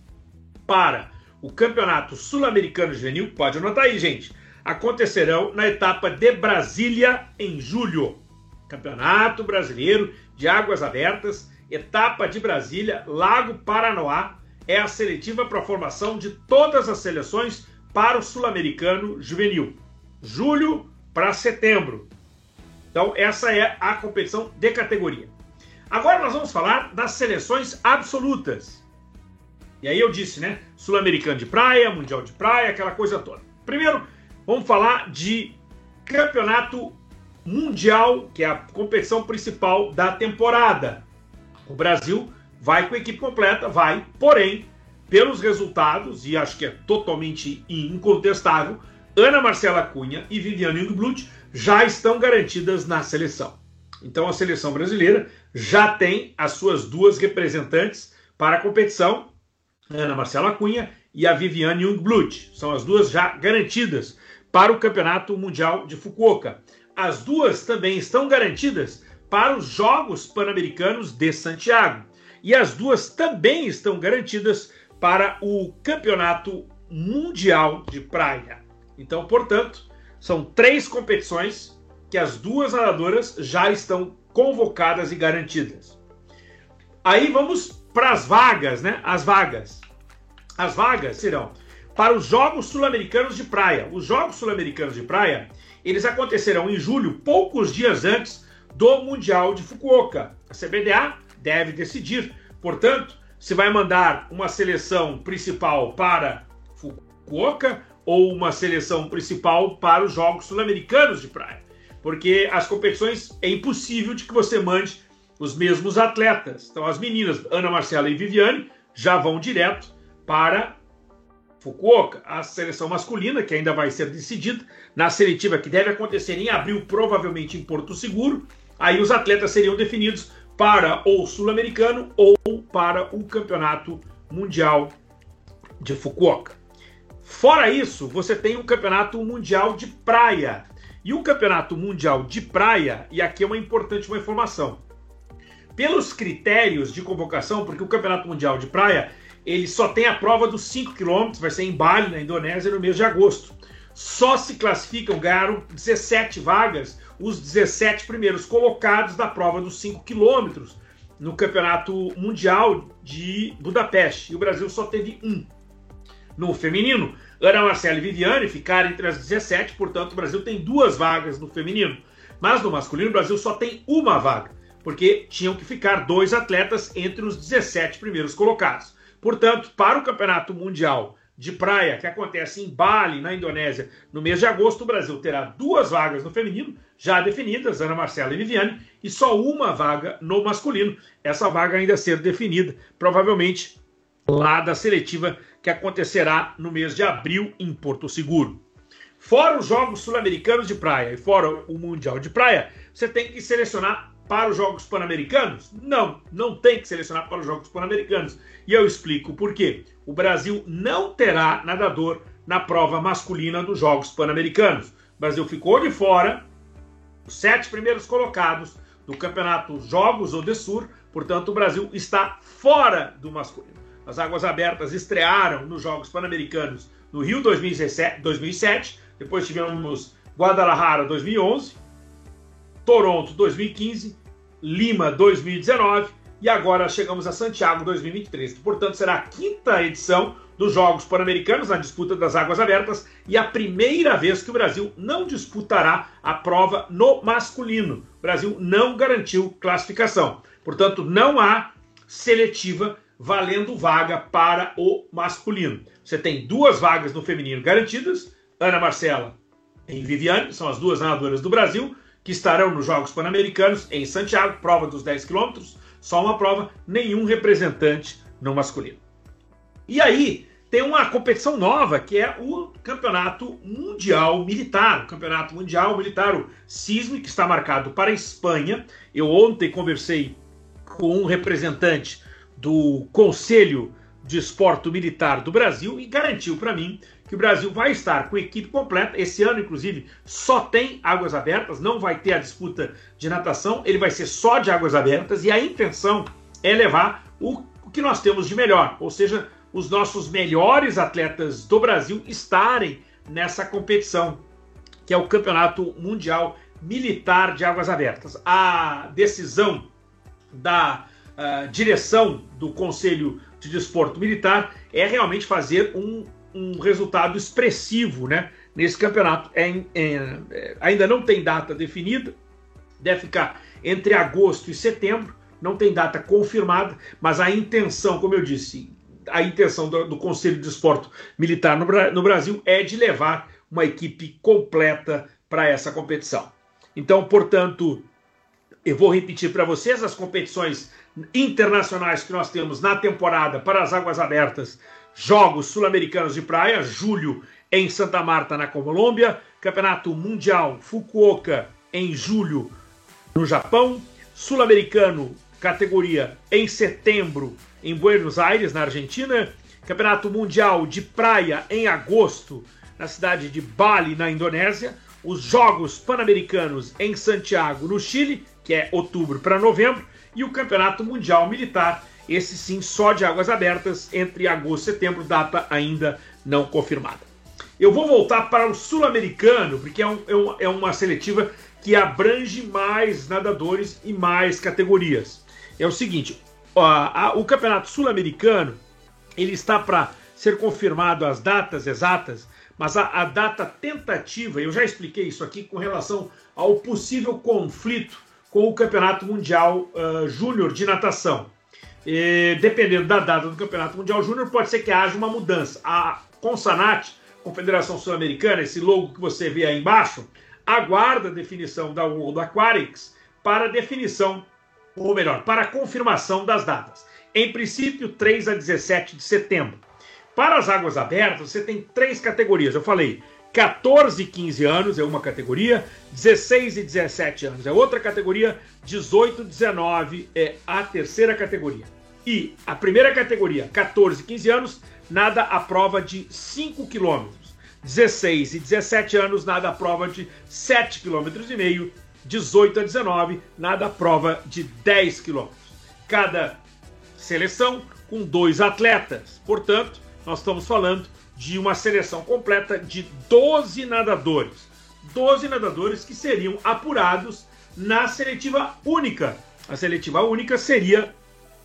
para o Campeonato Sul-Americano Juvenil, pode anotar aí, gente, acontecerão na etapa de Brasília em julho. Campeonato Brasileiro de Águas Abertas, etapa de Brasília, Lago Paranoá, é a seletiva para a formação de todas as seleções para o Sul-Americano Juvenil. Julho para setembro. Então, essa é a competição de categoria. Agora nós vamos falar das seleções absolutas. E aí eu disse, né? Sul-Americano de praia, Mundial de praia, aquela coisa toda. Primeiro, vamos falar de Campeonato Mundial, que é a competição principal da temporada. O Brasil vai com a equipe completa, vai, porém, pelos resultados, e acho que é totalmente incontestável, Ana Marcela Cunha e Viviane Ingblut já estão garantidas na seleção. Então a seleção brasileira já tem as suas duas representantes para a competição, Ana Marcela Cunha e a Viviane Jungblut. São as duas já garantidas para o Campeonato Mundial de Fukuoka. As duas também estão garantidas para os Jogos Pan-Americanos de Santiago. E as duas também estão garantidas para o Campeonato Mundial de Praia. Então, portanto, são três competições que as duas nadadoras já estão convocadas e garantidas. Aí vamos para as vagas, né? As vagas. As vagas serão para os Jogos Sul-Americanos de Praia. Os Jogos Sul-Americanos de Praia, eles acontecerão em julho, poucos dias antes do Mundial de Fukuoka. A CBDA deve decidir, portanto, se vai mandar uma seleção principal para Fukuoka ou uma seleção principal para os Jogos Sul-Americanos de praia. Porque as competições é impossível de que você mande os mesmos atletas. Então as meninas Ana Marcela e Viviane já vão direto para Fukuoka. A seleção masculina, que ainda vai ser decidida na seletiva que deve acontecer em abril, provavelmente em Porto Seguro. Aí os atletas seriam definidos para o Sul-Americano ou para o Campeonato Mundial de Fukuoka. Fora isso, você tem o Campeonato Mundial de Praia. E o Campeonato Mundial de Praia, e aqui é uma importante uma informação. Pelos critérios de convocação, porque o Campeonato Mundial de Praia, ele só tem a prova dos 5 km, vai ser em Bali, na Indonésia, no mês de agosto. Só se classificam, ganharam 17 vagas, os 17 primeiros colocados da prova dos 5 quilômetros no Campeonato Mundial de Budapeste. E o Brasil só teve um. No feminino, Ana Marcela e Viviane ficaram entre as 17, portanto, o Brasil tem duas vagas no feminino. Mas no masculino, o Brasil só tem uma vaga, porque tinham que ficar dois atletas entre os 17 primeiros colocados. Portanto, para o Campeonato Mundial de Praia, que acontece em Bali, na Indonésia, no mês de agosto, o Brasil terá duas vagas no feminino, já definidas, Ana Marcela e Viviane, e só uma vaga no masculino. Essa vaga ainda a ser definida, provavelmente lá da seletiva que acontecerá no mês de abril em Porto Seguro. Fora os Jogos Sul-Americanos de Praia e fora o Mundial de Praia, você tem que selecionar para os Jogos Pan-Americanos? Não, não tem que selecionar para os Jogos Pan-Americanos. E eu explico por quê. O Brasil não terá nadador na prova masculina dos Jogos Pan-Americanos. O Brasil ficou de fora, os sete primeiros colocados do campeonato Jogos Odessur, portanto, o Brasil está fora do masculino. As Águas Abertas estrearam nos Jogos Pan-Americanos no Rio 2017, 2007, depois tivemos Guadalajara 2011, Toronto 2015, Lima 2019 e agora chegamos a Santiago 2023. Portanto, será a quinta edição dos Jogos Pan-Americanos na disputa das águas abertas e a primeira vez que o Brasil não disputará a prova no masculino. O Brasil não garantiu classificação. Portanto, não há seletiva valendo vaga para o masculino. Você tem duas vagas no feminino garantidas, Ana Marcela e Viviane, são as duas nadadoras do Brasil, que estarão nos Jogos Pan-Americanos em Santiago, prova dos 10 quilômetros, só uma prova, nenhum representante no masculino. E aí tem uma competição nova que é o Campeonato Mundial Militar, o Campeonato Mundial Militar, o CISM, que está marcado para a Espanha. Eu ontem conversei com um representante do Conselho de Esporte Militar do Brasil e garantiu para mim que o Brasil vai estar com equipe completa. Esse ano, inclusive, só tem águas abertas, não vai ter a disputa de natação, ele vai ser só de águas abertas e a intenção é levar o que nós temos de melhor, ou seja, os nossos melhores atletas do Brasil estarem nessa competição, que é o Campeonato Mundial Militar de Águas Abertas. A decisão da direção do Conselho de Desporto Militar é realmente fazer um um resultado expressivo né, nesse campeonato. É, é, é, ainda não tem data definida, deve ficar entre agosto e setembro, não tem data confirmada, mas a intenção, como eu disse, a intenção do, do Conselho de Esporte Militar no, no Brasil é de levar uma equipe completa para essa competição. Então, portanto, eu vou repetir para vocês as competições internacionais que nós temos na temporada para as águas abertas Jogos Sul-Americanos de Praia, julho em Santa Marta, na Colômbia. Campeonato Mundial Fukuoka em julho no Japão. Sul-Americano, categoria em setembro em Buenos Aires, na Argentina. Campeonato Mundial de Praia em agosto na cidade de Bali, na Indonésia. Os Jogos Pan-Americanos em Santiago, no Chile, que é outubro para novembro. E o Campeonato Mundial Militar esse sim só de águas abertas entre agosto e setembro, data ainda não confirmada. Eu vou voltar para o sul-americano, porque é, um, é, uma, é uma seletiva que abrange mais nadadores e mais categorias. É o seguinte, a, a, o campeonato sul-americano ele está para ser confirmado as datas exatas, mas a, a, data tentativa, eu já expliquei isso aqui com relação ao possível conflito com o Campeonato Mundial uh, Júnior de Natação. E, dependendo da data do Campeonato Mundial Júnior, pode ser que haja uma mudança. A Consanat, Confederação Sul-Americana, esse logo que você vê aí embaixo, aguarda a definição da World Aquatics para definição, ou melhor, para confirmação das datas. Em princípio, 3 a 17 de setembro. Para as águas abertas, você tem três categorias. Eu falei 14 e 15 anos é uma categoria, 16 e 17 anos é outra categoria, 18 e 19 é a terceira categoria. E a primeira categoria, 14 e 15 anos, nada a prova de 5 quilômetros. 16 e 17 anos, nada a prova de 7 km e meio. 18 a 19, nada a prova de 10 quilômetros. Cada seleção com dois atletas. Portanto, nós estamos falando de uma seleção completa de 12 nadadores. 12 nadadores que seriam apurados na seletiva única. A seletiva única seria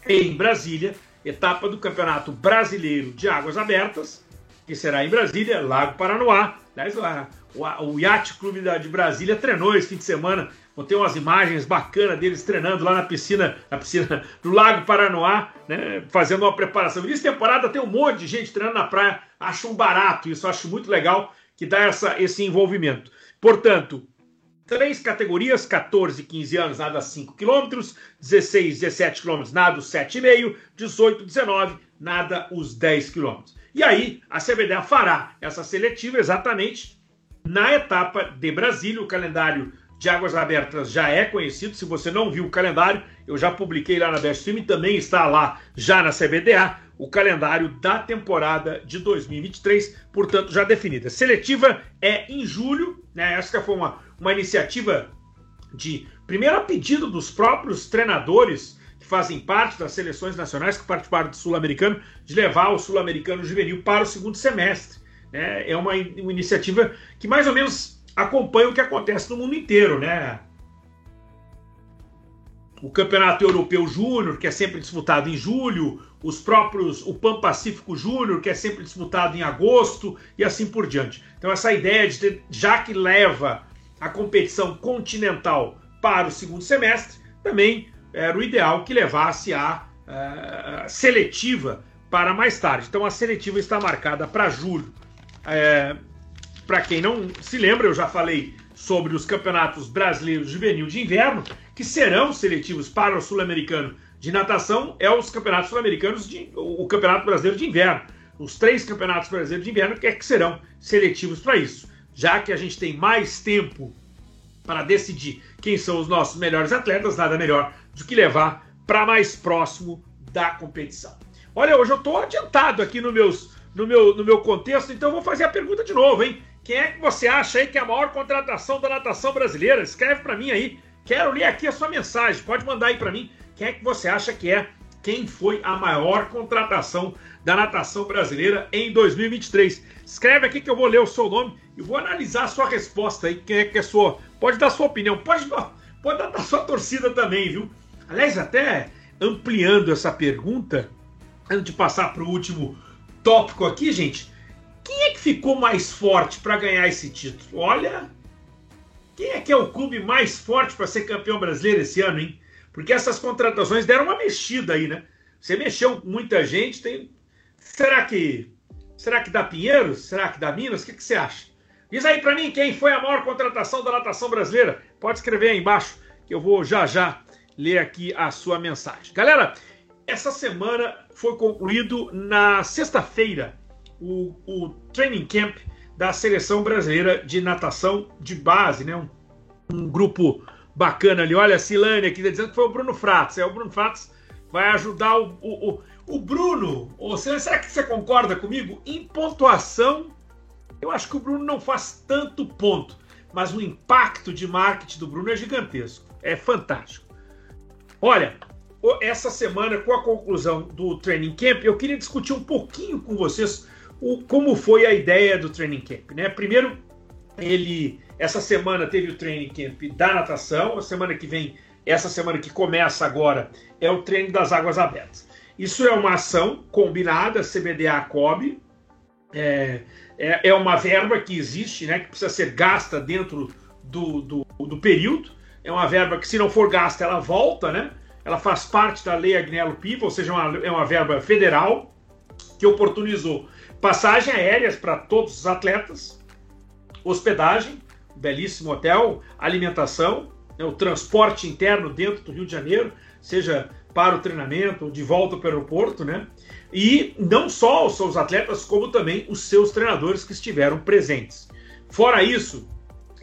em Brasília, etapa do Campeonato Brasileiro de Águas Abertas, que será em Brasília, Lago Paranoá. Aliás, o, Yacht Clube de Brasília treinou esse fim de semana. Vou ter umas imagens bacanas deles treinando lá na piscina, na piscina do Lago Paranoá, né, fazendo uma preparação. Nessa temporada tem um monte de gente treinando na praia. Acho um barato isso, acho muito legal que dá essa, esse envolvimento. Portanto, três categorias, 14 e 15 anos, nada 5 km, 16 17 km, nada os 7,5, 18 19, nada os 10 km. E aí, a CBDA fará essa seletiva exatamente na etapa de Brasília, o calendário de águas abertas já é conhecido. Se você não viu o calendário, eu já publiquei lá na Best Film, também está lá já na CBDA o calendário da temporada de 2023, portanto já definida. Seletiva é em julho, né? Essa foi uma, uma iniciativa de primeiro a pedido dos próprios treinadores que fazem parte das seleções nacionais que participaram do Sul-Americano, de levar o Sul-Americano juvenil para o segundo semestre. Né? É uma, uma iniciativa que mais ou menos acompanha o que acontece no mundo inteiro, né? O Campeonato Europeu Júnior, que é sempre disputado em julho, os próprios, o Pan Pacífico Júnior, que é sempre disputado em agosto, e assim por diante. Então, essa ideia de ter, já que leva a competição continental para o segundo semestre, também era o ideal que levasse a, a seletiva para mais tarde. Então, a seletiva está marcada para julho. É, para quem não se lembra, eu já falei sobre os campeonatos brasileiros juvenil de inverno, que serão seletivos para o sul-americano de natação, é os campeonatos sul-americanos, o campeonato brasileiro de inverno. Os três campeonatos brasileiros de inverno que, é que serão seletivos para isso. Já que a gente tem mais tempo para decidir quem são os nossos melhores atletas, nada melhor do que levar para mais próximo da competição. Olha, hoje eu estou adiantado aqui no, meus, no, meu, no meu contexto, então vou fazer a pergunta de novo, hein? Quem é que você acha aí que é a maior contratação da natação brasileira? Escreve para mim aí. Quero ler aqui a sua mensagem. Pode mandar aí para mim. Quem é que você acha que é? Quem foi a maior contratação da natação brasileira em 2023? Escreve aqui que eu vou ler o seu nome e vou analisar a sua resposta aí. Quem é que é sua? Pode dar sua opinião. Pode, pode dar a sua torcida também, viu? Aliás, até ampliando essa pergunta, antes de passar para o último tópico aqui, gente. Quem é que ficou mais forte para ganhar esse título? Olha, quem é que é o clube mais forte para ser campeão brasileiro esse ano, hein? Porque essas contratações deram uma mexida aí, né? Você mexeu com muita gente, tem. Será que. Será que dá Pinheiros? Será que dá Minas? O que, que você acha? Diz aí para mim quem foi a maior contratação da natação brasileira. Pode escrever aí embaixo que eu vou já já ler aqui a sua mensagem. Galera, essa semana foi concluído na sexta-feira o, o training camp da seleção brasileira de natação de base, né? Um, um grupo bacana ali. Olha, a Silane aqui tá dizendo que foi o Bruno Fratos. É, o Bruno Fratos vai ajudar o, o, o, o Bruno. Ou seja, será que você concorda comigo? Em pontuação, eu acho que o Bruno não faz tanto ponto, mas o impacto de marketing do Bruno é gigantesco. É fantástico. Olha, essa semana, com a conclusão do training camp, eu queria discutir um pouquinho com vocês o, como foi a ideia do training camp. Né? Primeiro, ele essa semana teve o training camp da natação, a semana que vem, essa semana que começa agora, é o treino das águas abertas. Isso é uma ação combinada, CBDA-COB, é, é, é, uma verba que existe, né, que precisa ser gasta dentro do, do, do período, é uma verba que se não for gasta, ela volta, né? Ela faz parte da lei Agnello Piva, ou seja, é uma, é uma verba federal que oportunizou Passagem aéreas para todos os atletas, hospedagem, belíssimo hotel, alimentação, né, o transporte interno dentro do Rio de Janeiro, seja para o treinamento ou de volta para o aeroporto, né? E não só os seus atletas, como também os seus treinadores que estiveram presentes. Fora isso,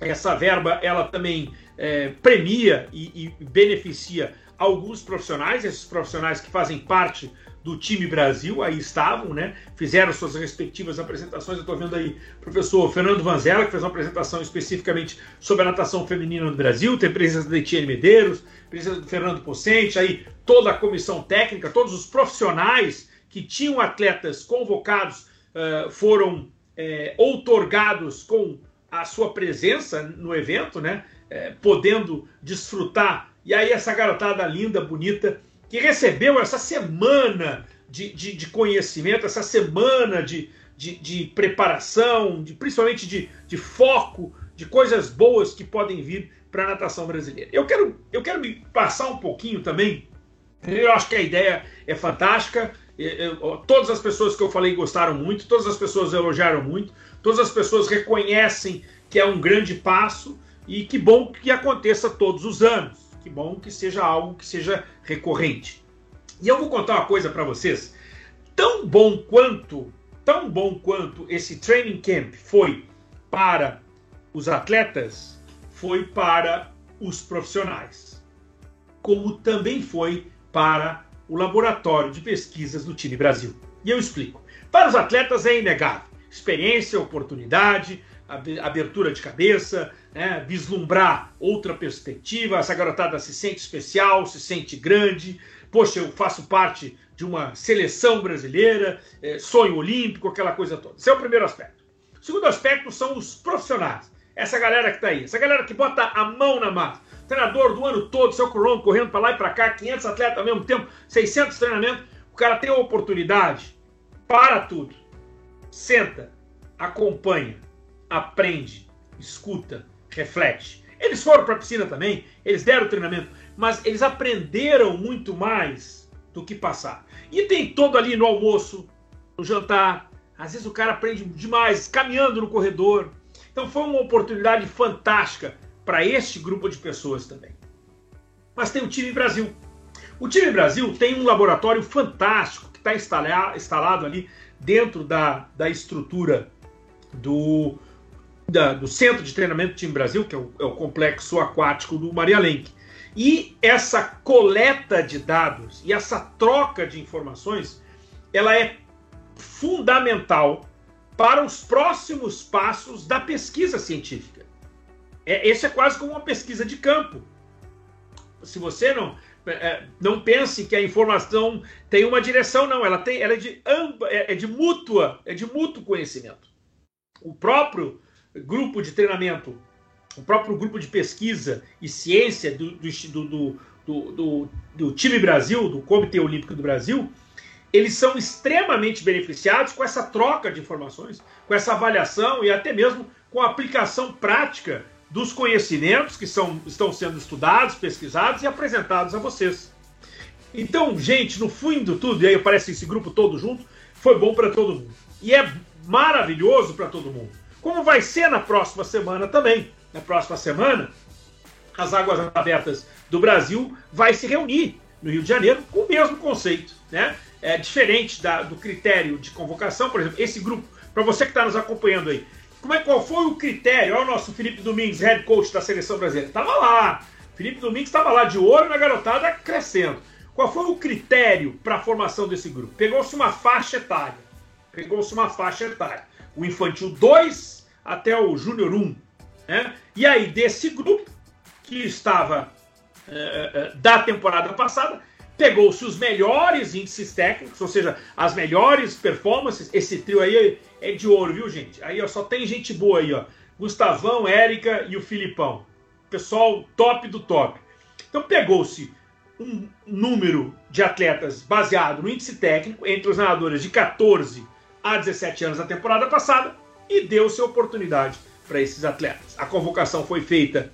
essa verba ela também é, premia e, e beneficia alguns profissionais, esses profissionais que fazem parte do time Brasil, aí estavam, né? Fizeram suas respectivas apresentações. Eu estou vendo aí o professor Fernando Vanzella, que fez uma apresentação especificamente sobre a natação feminina no Brasil. Tem presença da Etienne Medeiros, presença do Fernando Pocente, aí toda a comissão técnica, todos os profissionais que tinham atletas convocados uh, foram é, outorgados com a sua presença no evento, né? É, podendo desfrutar. E aí, essa garotada linda, bonita, que recebeu essa semana de, de, de conhecimento, essa semana de, de, de preparação, de, principalmente de, de foco, de coisas boas que podem vir para a natação brasileira. Eu quero, eu quero me passar um pouquinho também. Eu acho que a ideia é fantástica. Eu, todas as pessoas que eu falei gostaram muito, todas as pessoas elogiaram muito, todas as pessoas reconhecem que é um grande passo e que bom que aconteça todos os anos. Que bom que seja algo que seja recorrente. E eu vou contar uma coisa para vocês. Tão bom quanto, tão bom quanto esse training camp foi para os atletas, foi para os profissionais. Como também foi para o laboratório de pesquisas do time Brasil. E eu explico. Para os atletas é inegável. Experiência, oportunidade, abertura de cabeça, né, vislumbrar outra perspectiva. Essa garotada se sente especial, se sente grande. Poxa, eu faço parte de uma seleção brasileira, é, sonho olímpico, aquela coisa toda. Esse é o primeiro aspecto. O segundo aspecto são os profissionais. Essa galera que está aí, essa galera que bota a mão na massa. Treinador do ano todo, seu Corona correndo para lá e para cá, 500 atletas ao mesmo tempo, 600 treinamentos. O cara tem a oportunidade, para tudo. Senta, acompanha, aprende, escuta, reflete. Eles foram para a piscina também, eles deram treinamento, mas eles aprenderam muito mais do que passar. E tem todo ali no almoço, no jantar. Às vezes o cara aprende demais caminhando no corredor. Então foi uma oportunidade fantástica para este grupo de pessoas também. Mas tem o time Brasil. O time Brasil tem um laboratório fantástico que está instalado ali dentro da, da estrutura do, da, do Centro de Treinamento Time Brasil, que é o, é o complexo aquático do Maria Lenk. E essa coleta de dados e essa troca de informações, ela é fundamental para os próximos passos da pesquisa científica. É, esse é quase como uma pesquisa de campo. Se você não é, não pense que a informação tem uma direção, não. Ela tem, ela é de é, é de mútua, é de mútuo conhecimento. O próprio grupo de treinamento, o próprio grupo de pesquisa e ciência do, do, do, do, time Brasil, do Comitê Olímpico do Brasil, eles são extremamente beneficiados com essa troca de informações, com essa avaliação e até mesmo com a aplicação prática dos conhecimentos que são, estão sendo estudados, pesquisados e apresentados a vocês. Então, gente, no fim do tudo, e aí aparece esse grupo todo junto, foi bom para todo mundo. E é maravilhoso para todo mundo. Como vai ser na próxima semana também. Na próxima semana, as Águas Abertas do Brasil vai se reunir no Rio de Janeiro com o mesmo conceito. Né? É diferente da, do critério de convocação, por exemplo, esse grupo, para você que está nos acompanhando aí, como é, qual foi o critério? Olha o nosso Felipe Domingues, head coach da seleção brasileira. Estava lá. Felipe Domingues estava lá de olho na garotada crescendo. Qual foi o critério para a formação desse grupo? Pegou-se uma faixa etária. Pegou-se uma faixa etária. O infantil 2 até o júnior 1. Né? E aí, desse grupo, que estava é, da temporada passada, pegou-se os melhores índices técnicos, ou seja, as melhores performances. Esse trio aí é de ouro, viu, gente? Aí ó, só tem gente boa aí, ó. Gustavão, Érica e o Filipão. Pessoal top do top. Então pegou-se um número de atletas baseado no índice técnico entre os nadadores de 14 a 17 anos da temporada passada e deu-se oportunidade para esses atletas. A convocação foi feita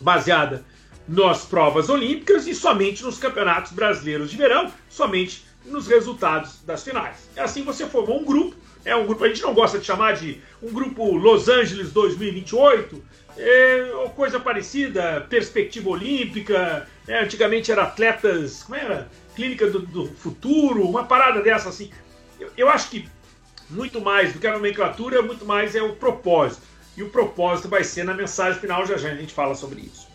baseada nas provas olímpicas e somente nos campeonatos brasileiros de verão, somente nos resultados das finais. E assim você formou um grupo, é um grupo a gente não gosta de chamar de um grupo Los Angeles 2028, é, ou coisa parecida, perspectiva olímpica, é, antigamente era atletas, como era? Clínica do, do futuro, uma parada dessa assim. Eu, eu acho que muito mais do que a nomenclatura, muito mais é o propósito. E o propósito vai ser na mensagem final, já já a gente fala sobre isso.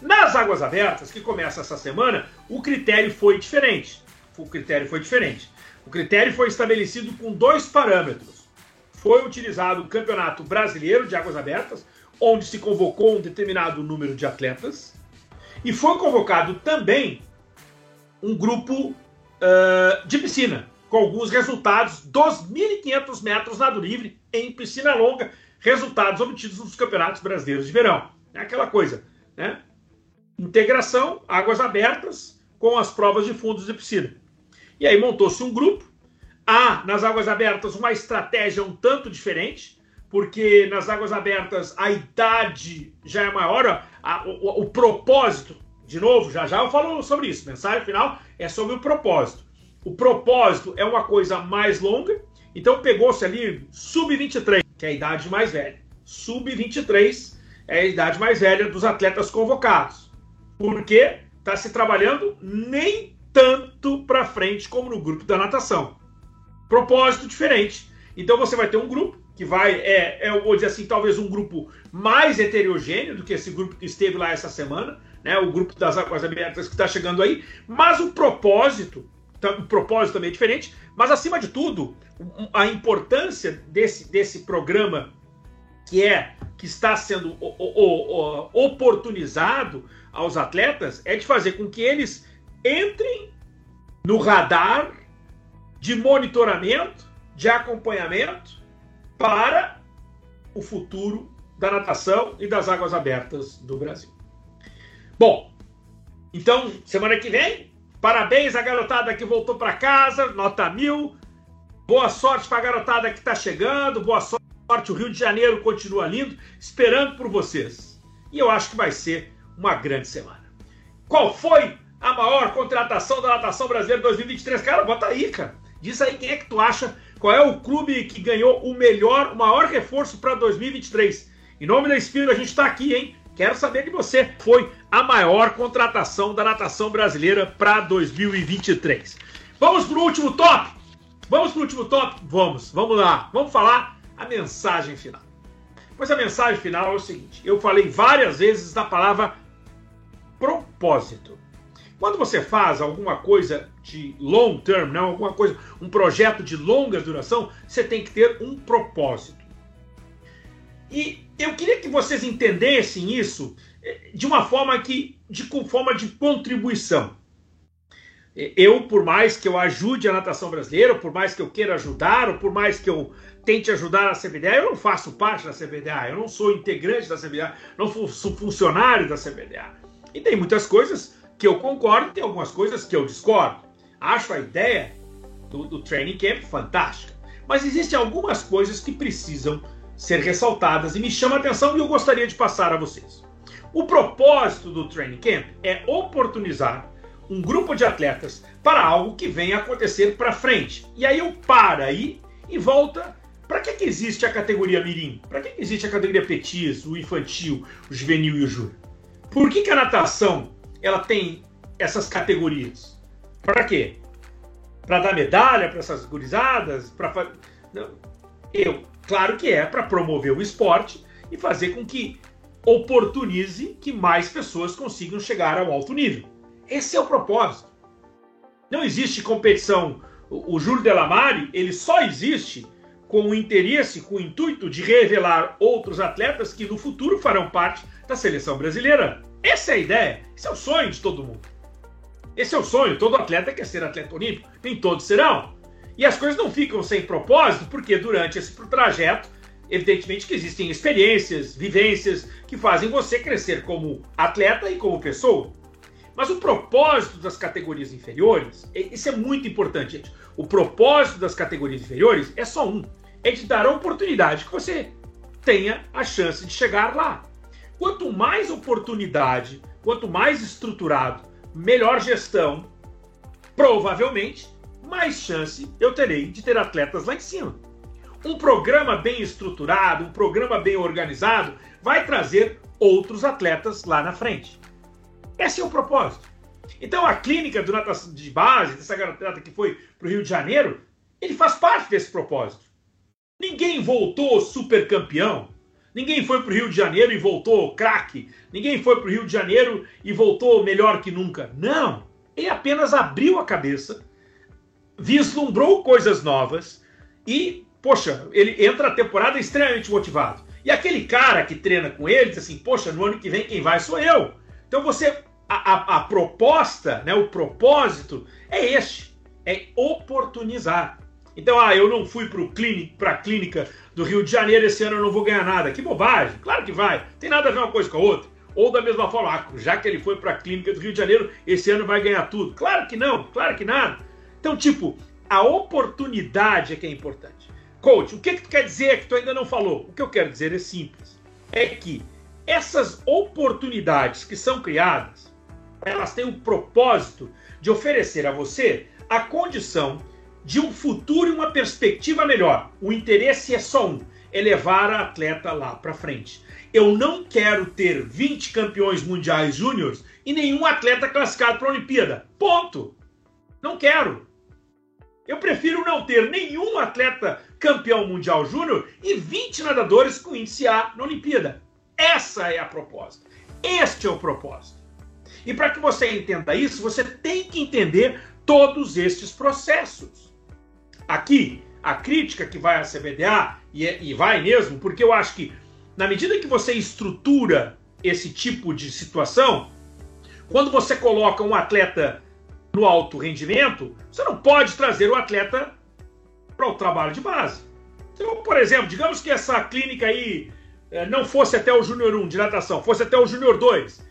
Nas águas abertas, que começa essa semana, o critério foi diferente. O critério foi diferente. O critério foi estabelecido com dois parâmetros. Foi utilizado o Campeonato Brasileiro de Águas Abertas, onde se convocou um determinado número de atletas, e foi convocado também um grupo uh, de piscina, com alguns resultados dos 1.500 metros nado livre em piscina longa, resultados obtidos nos campeonatos brasileiros de verão. É aquela coisa, né? Integração, águas abertas com as provas de fundos de piscina. E aí montou-se um grupo. Há nas águas abertas uma estratégia um tanto diferente, porque nas águas abertas a idade já é maior, a, o, o propósito, de novo, já já eu falo sobre isso. Mensagem final é sobre o propósito. O propósito é uma coisa mais longa, então pegou-se ali sub-23, que é a idade mais velha. Sub-23 é a idade mais velha dos atletas convocados. Porque está se trabalhando nem tanto para frente como no grupo da natação. Propósito diferente. Então você vai ter um grupo que vai, é, é vou dizer assim, talvez um grupo mais heterogêneo do que esse grupo que esteve lá essa semana, né? O grupo das águas abertas que está chegando aí, mas o propósito o propósito também é diferente, mas acima de tudo, a importância desse, desse programa que é que está sendo oportunizado aos atletas é de fazer com que eles entrem no radar de monitoramento, de acompanhamento para o futuro da natação e das águas abertas do Brasil. Bom, então semana que vem Parabéns à garotada que voltou para casa, nota mil. Boa sorte para a garotada que está chegando, boa sorte. O Rio de Janeiro continua lindo, esperando por vocês. E eu acho que vai ser uma grande semana. Qual foi a maior contratação da natação brasileira 2023? Cara, bota aí, cara. Diz aí quem é que tu acha, qual é o clube que ganhou o melhor, o maior reforço para 2023. Em nome da Espírito, a gente está aqui, hein? Quero saber de você. Foi a maior contratação da natação brasileira para 2023. Vamos para o último top? Vamos para o último top? Vamos, vamos lá. Vamos falar a mensagem final. Pois a mensagem final é o seguinte: eu falei várias vezes da palavra propósito. Quando você faz alguma coisa de long term, não, alguma coisa, um projeto de longa duração, você tem que ter um propósito. E eu queria que vocês entendessem isso eh, de uma forma que, de forma de contribuição. Eu, por mais que eu ajude a natação brasileira, por mais que eu queira ajudar, ou por mais que eu tente ajudar a CBDA, eu não faço parte da CBDA, eu não sou integrante da CBDA, não sou funcionário da CBDA. E tem muitas coisas que eu concordo, tem algumas coisas que eu discordo. Acho a ideia do, do training camp fantástica, mas existem algumas coisas que precisam ser ressaltadas e me chama a atenção e eu gostaria de passar a vocês. O propósito do Training Camp é oportunizar um grupo de atletas para algo que venha acontecer para frente. E aí eu paro aí e volta. Para que, que existe a categoria Mirim? Para que, que existe a categoria Petis, o infantil, o juvenil e o júnior? Por que, que a natação ela tem essas categorias? Para quê? Para dar medalha para essas gurizadas? Para eu Claro que é para promover o esporte e fazer com que oportunize que mais pessoas consigam chegar ao alto nível. Esse é o propósito. Não existe competição. O Júlio Delamare, ele só existe com o interesse, com o intuito de revelar outros atletas que no futuro farão parte da seleção brasileira. Essa é a ideia. Esse é o sonho de todo mundo. Esse é o sonho. Todo atleta quer ser atleta olímpico. Nem todos serão. E as coisas não ficam sem propósito, porque durante esse trajeto, evidentemente que existem experiências, vivências que fazem você crescer como atleta e como pessoa. Mas o propósito das categorias inferiores, isso é muito importante, gente. O propósito das categorias inferiores é só um: é de dar a oportunidade que você tenha a chance de chegar lá. Quanto mais oportunidade, quanto mais estruturado, melhor gestão, provavelmente mais chance eu terei de ter atletas lá em cima. Um programa bem estruturado, um programa bem organizado, vai trazer outros atletas lá na frente. Esse é o propósito. Então a clínica do natação de base, dessa garota que foi para o Rio de Janeiro, ele faz parte desse propósito. Ninguém voltou super campeão. Ninguém foi para o Rio de Janeiro e voltou craque. Ninguém foi para o Rio de Janeiro e voltou melhor que nunca. Não. Ele apenas abriu a cabeça vislumbrou coisas novas e, poxa, ele entra a temporada extremamente motivado. E aquele cara que treina com ele diz assim: Poxa, no ano que vem quem vai sou eu. Então você. A, a, a proposta, né, o propósito é este. é oportunizar. Então, ah, eu não fui para a clínica do Rio de Janeiro esse ano, eu não vou ganhar nada. Que bobagem! Claro que vai. Tem nada a ver uma coisa com a outra. Ou da mesma forma, ah, já que ele foi para a clínica do Rio de Janeiro, esse ano vai ganhar tudo. Claro que não, claro que nada. Então, tipo, a oportunidade é que é importante. Coach, o que, que tu quer dizer que tu ainda não falou? O que eu quero dizer é simples. É que essas oportunidades que são criadas, elas têm o propósito de oferecer a você a condição de um futuro e uma perspectiva melhor. O interesse é só um: é levar a atleta lá para frente. Eu não quero ter 20 campeões mundiais júniores e nenhum atleta classificado para a Olimpíada. Ponto. Não quero. Eu prefiro não ter nenhum atleta campeão mundial júnior e 20 nadadores com índice A na Olimpíada. Essa é a proposta. Este é o propósito. E para que você entenda isso, você tem que entender todos estes processos. Aqui, a crítica que vai à CBDA, e, é, e vai mesmo, porque eu acho que na medida que você estrutura esse tipo de situação, quando você coloca um atleta no alto rendimento, você não pode trazer o atleta para o trabalho de base. Então, por exemplo, digamos que essa clínica aí eh, não fosse até o Júnior 1 de natação, fosse até o Júnior 2.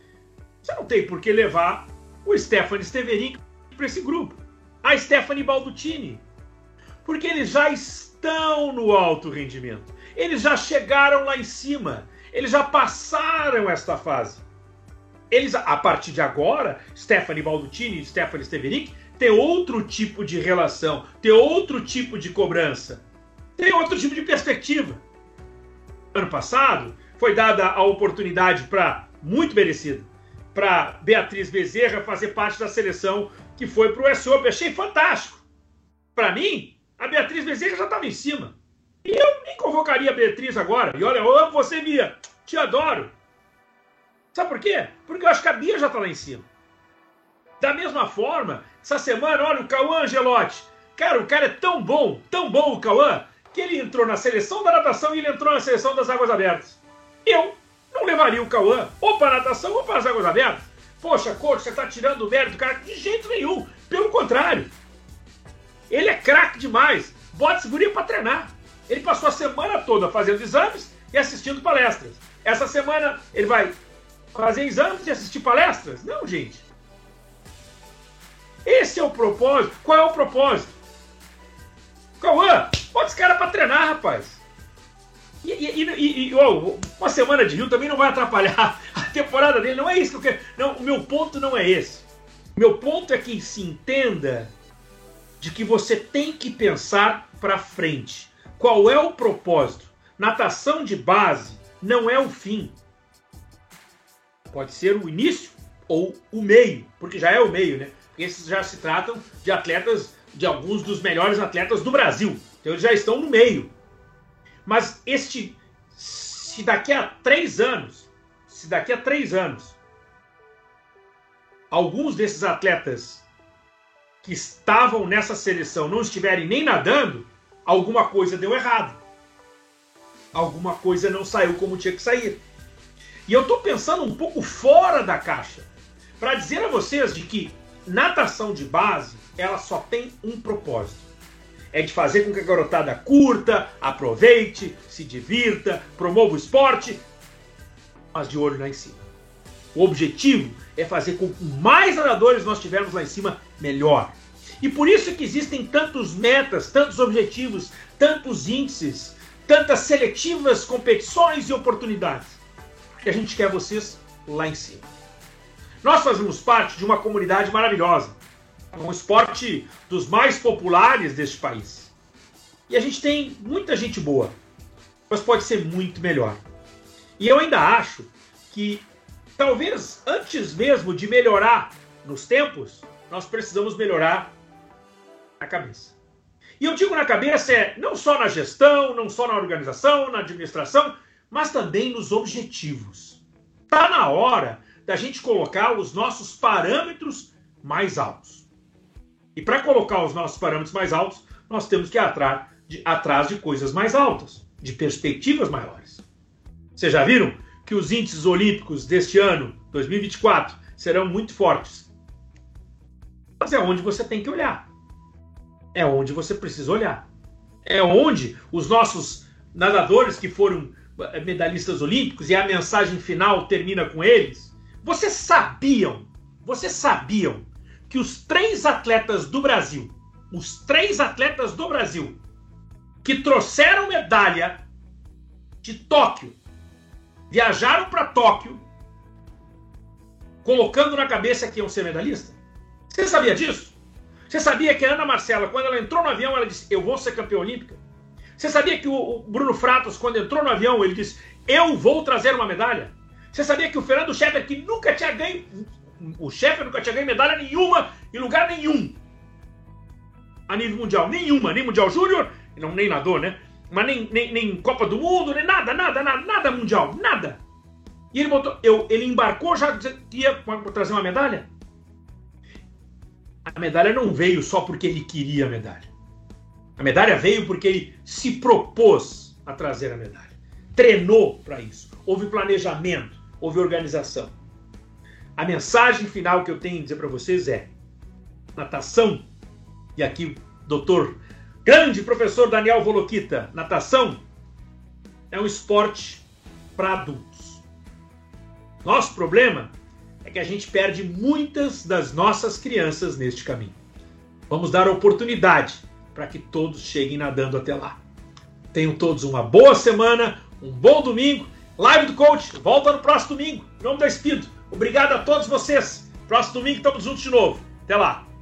Você não tem por que levar o Stephanie Steverin para esse grupo. A Stephanie Baldutini, porque eles já estão no alto rendimento. Eles já chegaram lá em cima. Eles já passaram esta fase. Eles, a partir de agora, Stephanie Baldutini e Stephanie Steverick tem outro tipo de relação, tem outro tipo de cobrança, tem outro tipo de perspectiva. Ano passado, foi dada a oportunidade para, muito merecida, para Beatriz Bezerra fazer parte da seleção que foi para o SOP. Achei fantástico. Para mim, a Beatriz Bezerra já estava em cima. E eu nem convocaria a Beatriz agora. E olha, eu amo você, Bia. Te adoro. Sabe por quê? Porque eu acho que a Bia já está lá em cima. Da mesma forma, essa semana, olha, o Cauã Angelotti. Cara, o cara é tão bom, tão bom o Cauã, que ele entrou na seleção da natação e ele entrou na seleção das águas abertas. Eu não levaria o Cauã ou para a natação ou para as águas abertas. Poxa, coach, você está tirando o mérito do cara. De jeito nenhum. Pelo contrário. Ele é craque demais. Bota guri para treinar. Ele passou a semana toda fazendo exames e assistindo palestras. Essa semana ele vai fazer exames e assistir palestras? Não, gente. Esse é o propósito. Qual é o propósito? Cauã, bota esse cara para treinar, rapaz. E, e, e, e oh, uma semana de Rio também não vai atrapalhar a temporada dele. Não é isso que eu quero. Não, o meu ponto não é esse. Meu ponto é que se entenda de que você tem que pensar para frente. Qual é o propósito? Natação de base não é o fim. Pode ser o início ou o meio, porque já é o meio, né? Esses já se tratam de atletas, de alguns dos melhores atletas do Brasil. Então eles já estão no meio. Mas este, se daqui a três anos, se daqui a três anos, alguns desses atletas que estavam nessa seleção não estiverem nem nadando, alguma coisa deu errado. Alguma coisa não saiu como tinha que sair. E eu estou pensando um pouco fora da caixa para dizer a vocês de que natação de base ela só tem um propósito. É de fazer com que a garotada curta, aproveite, se divirta, promova o esporte, mas de olho lá em cima. O objetivo é fazer com que mais nadadores nós tivermos lá em cima, melhor. E por isso que existem tantos metas, tantos objetivos, tantos índices, tantas seletivas competições e oportunidades. Porque a gente quer vocês lá em cima. Nós fazemos parte de uma comunidade maravilhosa, um esporte dos mais populares deste país. E a gente tem muita gente boa, mas pode ser muito melhor. E eu ainda acho que talvez antes mesmo de melhorar nos tempos, nós precisamos melhorar a cabeça. E eu digo na cabeça é não só na gestão, não só na organização, na administração, mas também nos objetivos. Está na hora da gente colocar os nossos parâmetros mais altos. E para colocar os nossos parâmetros mais altos, nós temos que ir atrás de, coisas mais altas, de perspectivas maiores. Vocês já viram que os índices olímpicos deste ano, 2024, serão muito fortes. Mas é onde você tem que olhar. é onde você precisa olhar. É onde os nossos nadadores que foram medalhistas olímpicos e a mensagem final termina com eles. Vocês sabiam, vocês sabiam que os três atletas do Brasil, os três atletas do Brasil que trouxeram medalha de Tóquio, viajaram para Tóquio, colocando na cabeça que iam ser medalhistas? Você sabia disso? Você sabia que a Ana Marcela, quando ela entrou no avião, ela disse: Eu vou ser campeã olímpica? Você sabia que o Bruno Fratos, quando entrou no avião, ele disse: Eu vou trazer uma medalha? Você sabia que o Fernando Scheffer, que nunca tinha ganho. O Scheffer nunca tinha ganho medalha nenhuma, em lugar nenhum. A nível mundial. Nenhuma. Nem Mundial Júnior, não, nem nadou, né? Mas nem, nem, nem Copa do Mundo, nem nada, nada, nada, nada mundial, nada. E ele botou. Eu, ele embarcou já ia trazer uma medalha? A medalha não veio só porque ele queria a medalha. A medalha veio porque ele se propôs a trazer a medalha. Treinou para isso. Houve planejamento, houve organização. A mensagem final que eu tenho a dizer para vocês é: natação, e aqui doutor, grande professor Daniel Volokita, natação é um esporte para adultos. Nosso problema é que a gente perde muitas das nossas crianças neste caminho. Vamos dar oportunidade para que todos cheguem nadando até lá. Tenham todos uma boa semana, um bom domingo. Live do Coach volta no próximo domingo, em nome da. Obrigado a todos vocês. Próximo domingo estamos juntos de novo. Até lá.